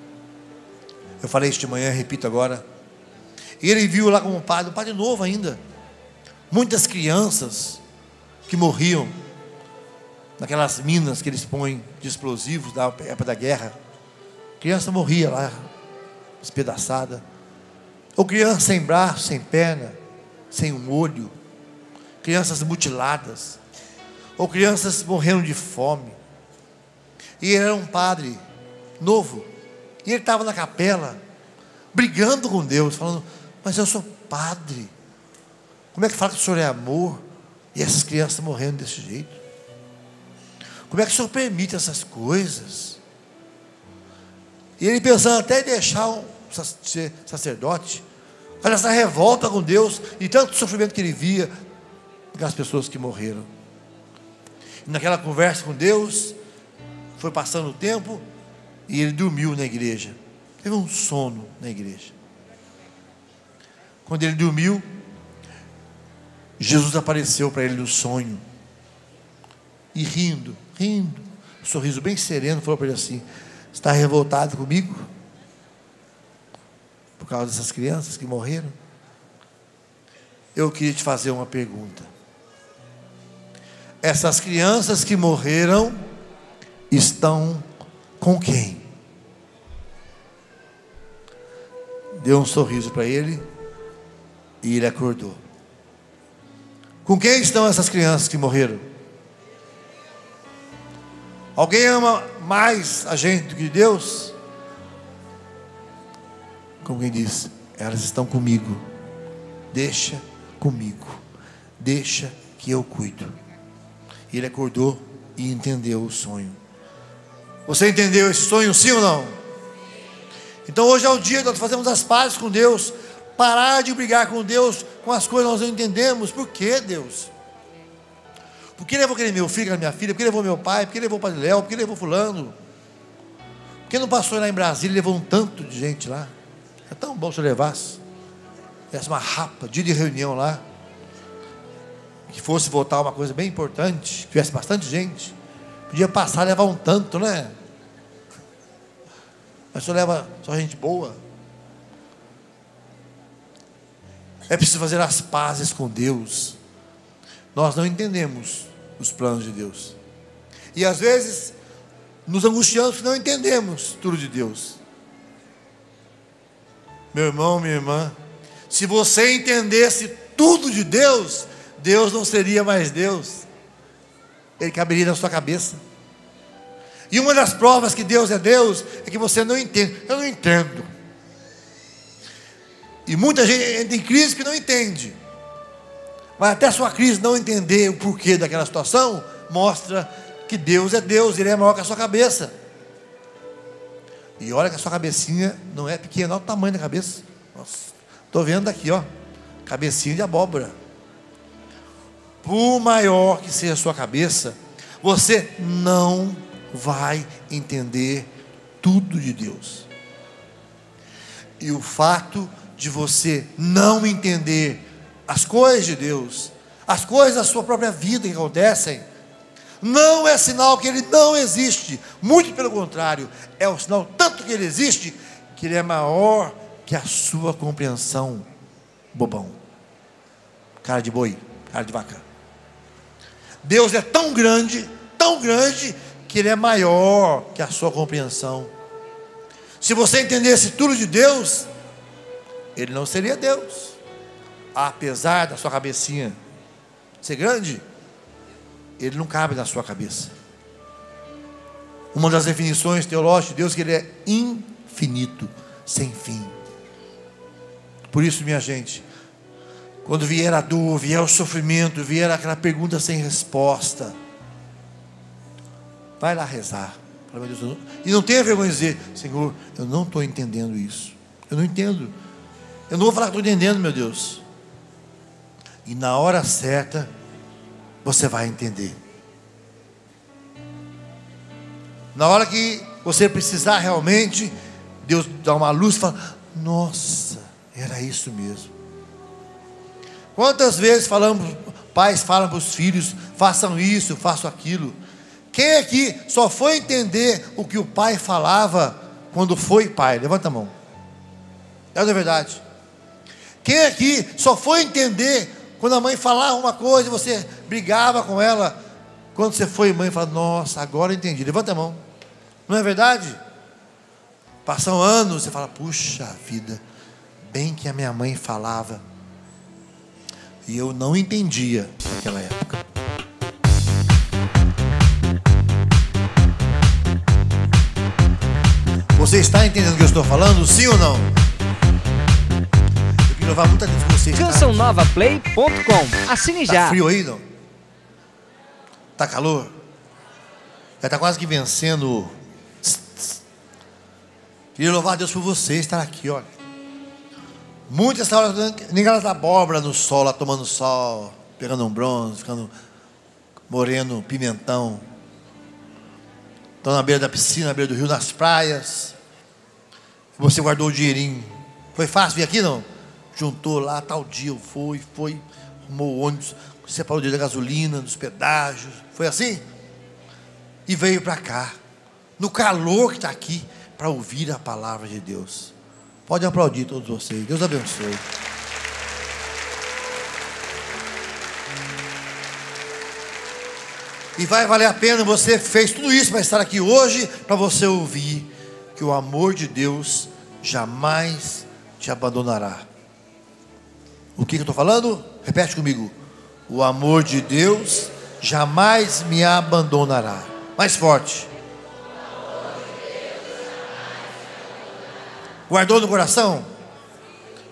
Eu falei isso de manhã, repito agora. E ele viu lá como padre, um padre novo ainda, muitas crianças que morriam naquelas minas que eles põem de explosivos da época da guerra. Criança morria lá, espedaçada. Ou criança sem braço, sem perna, sem um olho crianças mutiladas, ou crianças morrendo de fome. E ele era um padre novo, e ele estava na capela, brigando com Deus, falando: Mas eu sou padre, como é que fala que o senhor é amor? E essas crianças morrendo desse jeito? Como é que o senhor permite essas coisas? E ele pensando até em deixar ser sacerdote, olha essa revolta com Deus e tanto sofrimento que ele via, aquelas pessoas que morreram. E naquela conversa com Deus, foi passando o tempo e ele dormiu na igreja. Teve um sono na igreja. Quando ele dormiu, Jesus apareceu para ele no sonho. E rindo, rindo, um sorriso bem sereno, falou para ele assim: Está revoltado comigo? Por causa dessas crianças que morreram? Eu queria te fazer uma pergunta essas crianças que morreram estão com quem? Deu um sorriso para ele e ele acordou. Com quem estão essas crianças que morreram? Alguém ama mais a gente do que Deus? Como quem diz, elas estão comigo. Deixa comigo. Deixa que eu cuido. Ele acordou e entendeu o sonho. Você entendeu esse sonho, sim ou não? Então hoje é o dia que nós fazemos as pazes com Deus. Parar de brigar com Deus com as coisas que nós não entendemos. Por que Deus? Por que levou aquele meu filho, aquela minha filha? Por que levou meu pai? Por que levou o Padre Léo? Por que levou fulano? Por que não passou lá em Brasília e levou um tanto de gente lá? É tão bom se eu levasse. Tivesse uma rapa, dia de reunião lá que fosse votar uma coisa bem importante, tivesse bastante gente, podia passar levar um tanto, né? Mas só leva só gente boa. É preciso fazer as pazes com Deus. Nós não entendemos os planos de Deus. E às vezes nos angustiamos porque não entendemos tudo de Deus. Meu irmão, minha irmã, se você entendesse tudo de Deus, Deus não seria mais Deus, Ele caberia na sua cabeça. E uma das provas que Deus é Deus é que você não entende. Eu não entendo. E muita gente entra em crise que não entende. Mas até a sua crise não entender o porquê daquela situação, mostra que Deus é Deus, Ele é maior que a sua cabeça. E olha que a sua cabecinha não é pequena, olha o tamanho da cabeça. Estou vendo aqui, ó. Cabecinha de abóbora por maior que seja a sua cabeça, você não vai entender tudo de Deus. E o fato de você não entender as coisas de Deus, as coisas da sua própria vida que acontecem, não é sinal que ele não existe. Muito pelo contrário, é o sinal tanto que ele existe, que ele é maior que a sua compreensão, bobão. Cara de boi, cara de vaca. Deus é tão grande, tão grande, que Ele é maior que a sua compreensão. Se você entendesse tudo de Deus, Ele não seria Deus, apesar da sua cabecinha ser grande, Ele não cabe na sua cabeça. Uma das definições teológicas de Deus é que Ele é infinito, sem fim. Por isso, minha gente, quando vier a dor, vier o sofrimento, vier aquela pergunta sem resposta, vai lá rezar. E não tenha vergonha de dizer, Senhor, eu não estou entendendo isso. Eu não entendo. Eu não vou falar que estou entendendo, meu Deus. E na hora certa, você vai entender. Na hora que você precisar realmente, Deus dá uma luz e fala: Nossa, era isso mesmo. Quantas vezes falamos, pais falam para os filhos: façam isso, façam aquilo. Quem aqui só foi entender o que o pai falava quando foi pai? Levanta a mão. É da verdade. Quem aqui só foi entender quando a mãe falava uma coisa e você brigava com ela? Quando você foi mãe, fala: Nossa, agora entendi. Levanta a mão. Não é verdade? Passam anos, você fala: Puxa vida, bem que a minha mãe falava. E eu não entendia naquela época. Você está entendendo o que eu estou falando? Sim ou não? Louvar muita Deus por você. Cançãonovaplay.com Assine já. Tá frio aí, não? Tá calor? Já está quase que vencendo. Queria louvar a Deus por você estar aqui, olha. Muitas horas, nem elas da abóbora no sol, lá tomando sol, pegando um bronze, ficando moreno, pimentão. Estão na beira da piscina, na beira do rio, nas praias. Você guardou o dinheirinho. Foi fácil vir aqui, não? Juntou lá, tal dia, foi, foi, arrumou ônibus, separou o dinheiro da gasolina, dos pedágios. Foi assim? E veio para cá, no calor que está aqui, para ouvir a palavra de Deus. Pode aplaudir todos vocês. Deus abençoe. E vai valer a pena, você fez tudo isso para estar aqui hoje, para você ouvir que o amor de Deus jamais te abandonará. O que, eu estou falando? Repete comigo. O amor de Deus jamais me abandonará. Mais forte. Guardou no coração?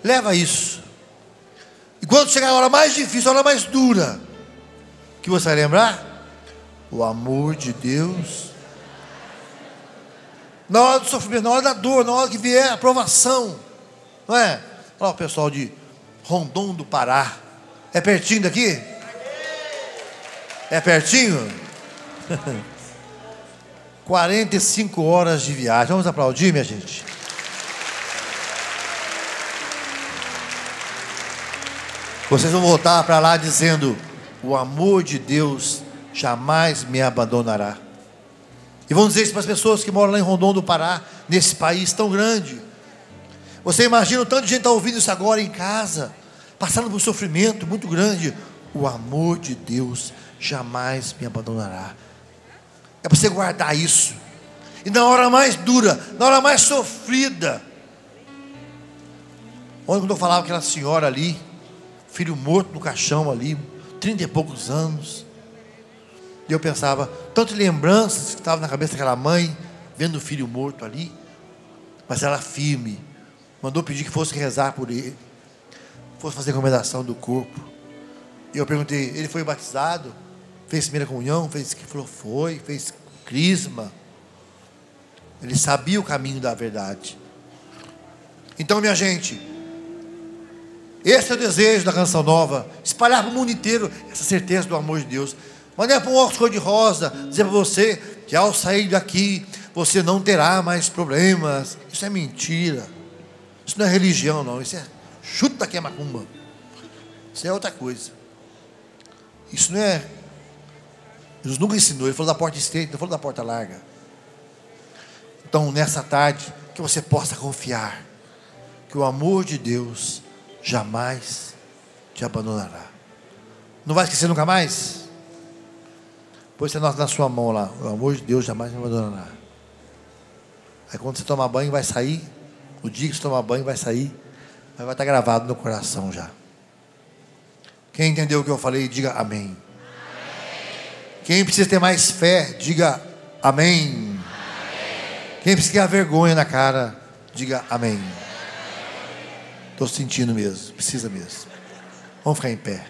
Leva isso. E quando chegar a hora mais difícil, a hora mais dura, que você vai lembrar? O amor de Deus. Na hora do sofrimento, na hora da dor, na hora que vier a provação. Não é? Olha o pessoal de Rondon do Pará. É pertinho daqui? É pertinho? 45 horas de viagem. Vamos aplaudir, minha gente. Vocês vão voltar para lá dizendo: O amor de Deus jamais me abandonará. E vão dizer isso para as pessoas que moram lá em Rondon do Pará, nesse país tão grande. Você imagina o tanto de gente está ouvindo isso agora em casa, passando por sofrimento muito grande. O amor de Deus jamais me abandonará. É você guardar isso. E na hora mais dura, na hora mais sofrida. Ontem quando eu falava aquela senhora ali, filho morto no caixão ali, trinta e poucos anos. E eu pensava, tantas lembranças que estavam na cabeça daquela mãe, vendo o filho morto ali, mas ela firme, mandou pedir que fosse rezar por ele, fosse fazer recomendação do corpo. E eu perguntei, ele foi batizado? Fez primeira comunhão? Fez que falou, foi, fez crisma. Ele sabia o caminho da verdade. Então, minha gente, esse é o desejo da canção nova. Espalhar para o mundo inteiro essa certeza do amor de Deus. Não é para um óculos cor-de-rosa dizer para você que ao sair daqui você não terá mais problemas. Isso é mentira. Isso não é religião, não. Isso é chuta que é macumba. Isso é outra coisa. Isso não é. Jesus nunca ensinou. Ele falou da porta estreita, não falou da porta larga. Então, nessa tarde, que você possa confiar que o amor de Deus jamais te abandonará. Não vai esquecer nunca mais? Pois você nota na sua mão lá, o amor de Deus jamais me abandonará. Aí quando você tomar banho, vai sair, o dia que você tomar banho vai sair, mas vai estar gravado no coração já. Quem entendeu o que eu falei, diga amém. amém. Quem precisa ter mais fé, diga amém. amém. Quem precisa ter vergonha na cara, diga amém. Estou sentindo mesmo, precisa mesmo. Vamos ficar em pé.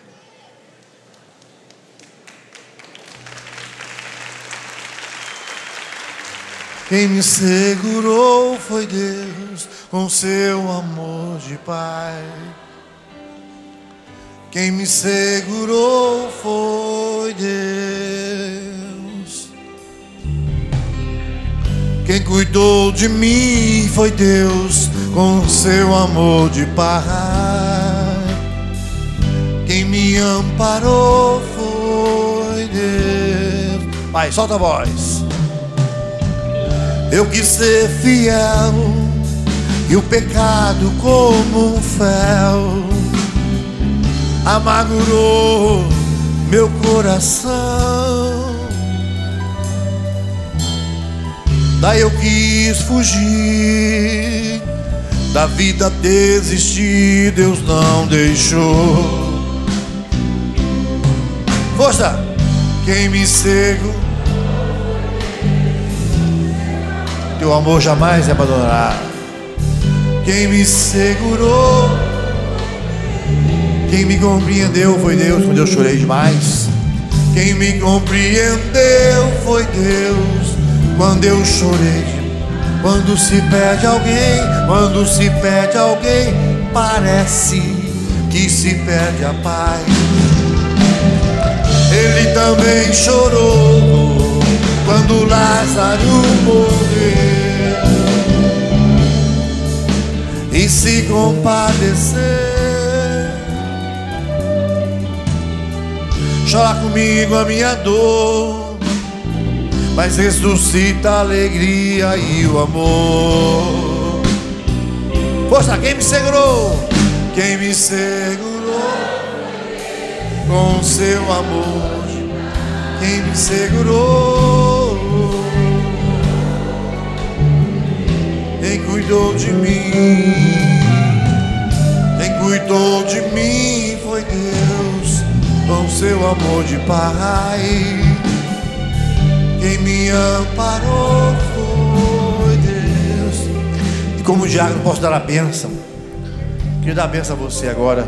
Quem me segurou foi Deus com seu amor de Pai. Quem me segurou foi Deus. Quem cuidou de mim foi Deus com seu amor de Pai. Quem me amparou foi Deus. Pai, solta a voz. Eu quis ser fiel e o pecado como um fel amargurou meu coração. Daí eu quis fugir da vida, desistir, Deus não deixou. Força! Quem me cego Teu amor jamais me abandonará. Quem me segurou, quem me compreendeu foi Deus quando eu chorei demais. Quem me compreendeu foi Deus quando eu chorei. Quando se perde alguém, quando se perde alguém, parece que se perde a paz. Ele também chorou quando Lázaro morreu se compadecer. Chora comigo a minha dor, mas ressuscita a alegria e o amor. Poxa, quem me segurou? Quem me segurou com seu amor? Quem me segurou? Quem cuidou de mim? Quem cuidou de mim foi Deus, com seu amor de Pai. Quem me amparou foi Deus. E como diácono, posso dar a bênção. Queria dar a bênção a você agora.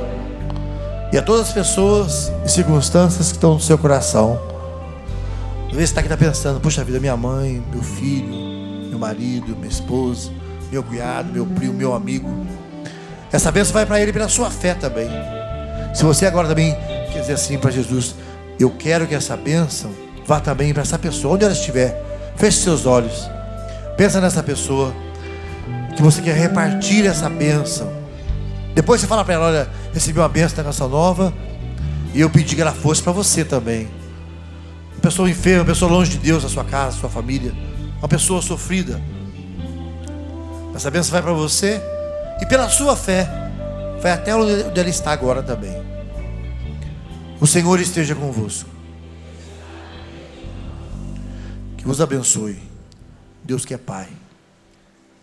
E a todas as pessoas e circunstâncias que estão no seu coração. Às vezes está aqui tá pensando, puxa vida, minha mãe, meu filho, meu marido, minha esposa meu cunhado, meu primo, meu amigo. Essa bênção vai para ele pela sua fé também. Se você agora também quer dizer assim para Jesus, eu quero que essa bênção vá também para essa pessoa, onde ela estiver. Feche seus olhos. Pensa nessa pessoa que você quer repartir essa bênção. Depois você fala para ela, olha, recebi uma bênção da canção nova e eu pedi que ela fosse para você também. Uma pessoa enferma, uma pessoa longe de Deus, da sua casa, da sua família, uma pessoa sofrida. Essa bênção vai para você e pela sua fé vai até onde ele está agora também. O Senhor esteja convosco. Que vos abençoe. Deus que é Pai,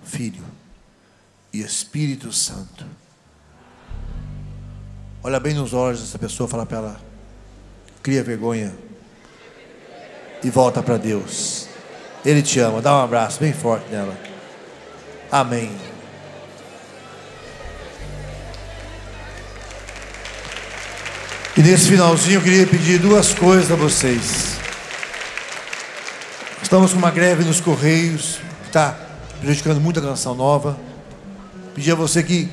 Filho e Espírito Santo. Olha bem nos olhos dessa pessoa, fala para ela: cria vergonha e volta para Deus. Ele te ama. Dá um abraço bem forte nela. Amém. E nesse finalzinho eu queria pedir duas coisas a vocês. Estamos com uma greve nos Correios, que está prejudicando muito a Canção Nova. Pedir a você que,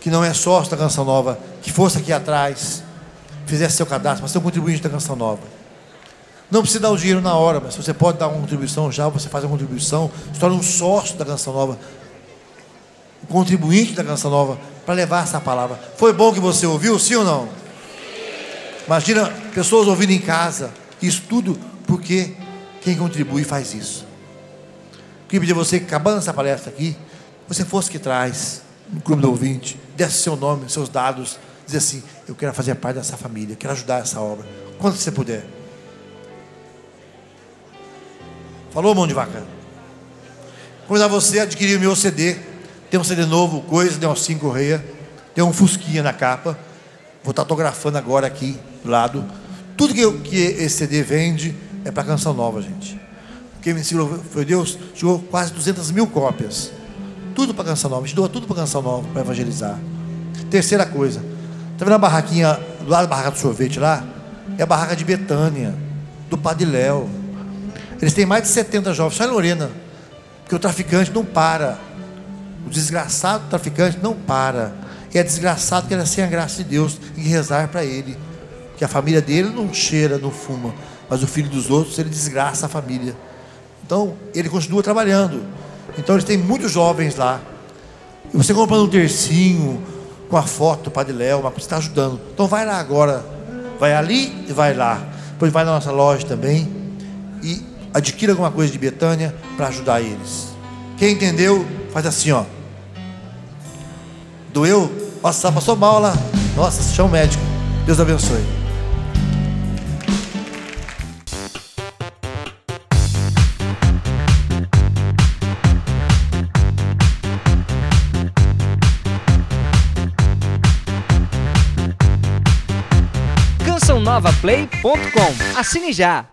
que não é sócio da Canção Nova, que fosse aqui atrás, fizesse seu cadastro, mas ser um contribuinte da Canção Nova. Não precisa dar o dinheiro na hora, mas você pode dar uma contribuição já, você faz a contribuição, se torna um sócio da Canção Nova contribuinte da Canção Nova para levar essa palavra. Foi bom que você ouviu, sim ou não? Imagina pessoas ouvindo em casa, isso tudo porque quem contribui faz isso. Queria pedir a você que acabando essa palestra aqui, você fosse que traz no clube do ouvinte, desse seu nome, seus dados, dizer assim, eu quero fazer parte dessa família, quero ajudar essa obra. Quando você puder. Falou, mão de vaca? Convidar você a adquirir o meu CD tem um CD novo, coisa, tem um cinco Correia, tem um Fusquinha na capa. Vou estar autografando agora aqui do lado. Tudo que, que esse CD vende é para canção nova, gente. Quem me ensinou foi Deus, chegou quase 200 mil cópias. Tudo para canção nova. A gente doa tudo para canção nova, para evangelizar. Terceira coisa. Tá vendo a barraquinha do lado da barraca do sorvete lá? É a barraca de Betânia, do Padre Léo. Eles têm mais de 70 jovens, só em Lorena. Porque o traficante não para. O desgraçado traficante não para. E é desgraçado que ele é sem a graça de Deus e rezar para ele. Que a família dele não cheira, não fuma. Mas o filho dos outros, ele desgraça a família. Então, ele continua trabalhando. Então, eles têm muitos jovens lá. E você comprando um tercinho, com a foto do Padre Léo, mas você está ajudando. Então, vai lá agora. Vai ali e vai lá. Depois vai na nossa loja também. E adquira alguma coisa de Betânia para ajudar eles. Quem entendeu, faz assim, ó. Doeu? Nossa, passou mal lá. Nossa, chama o médico. Deus abençoe. cançãonovaplay.com. Assine já.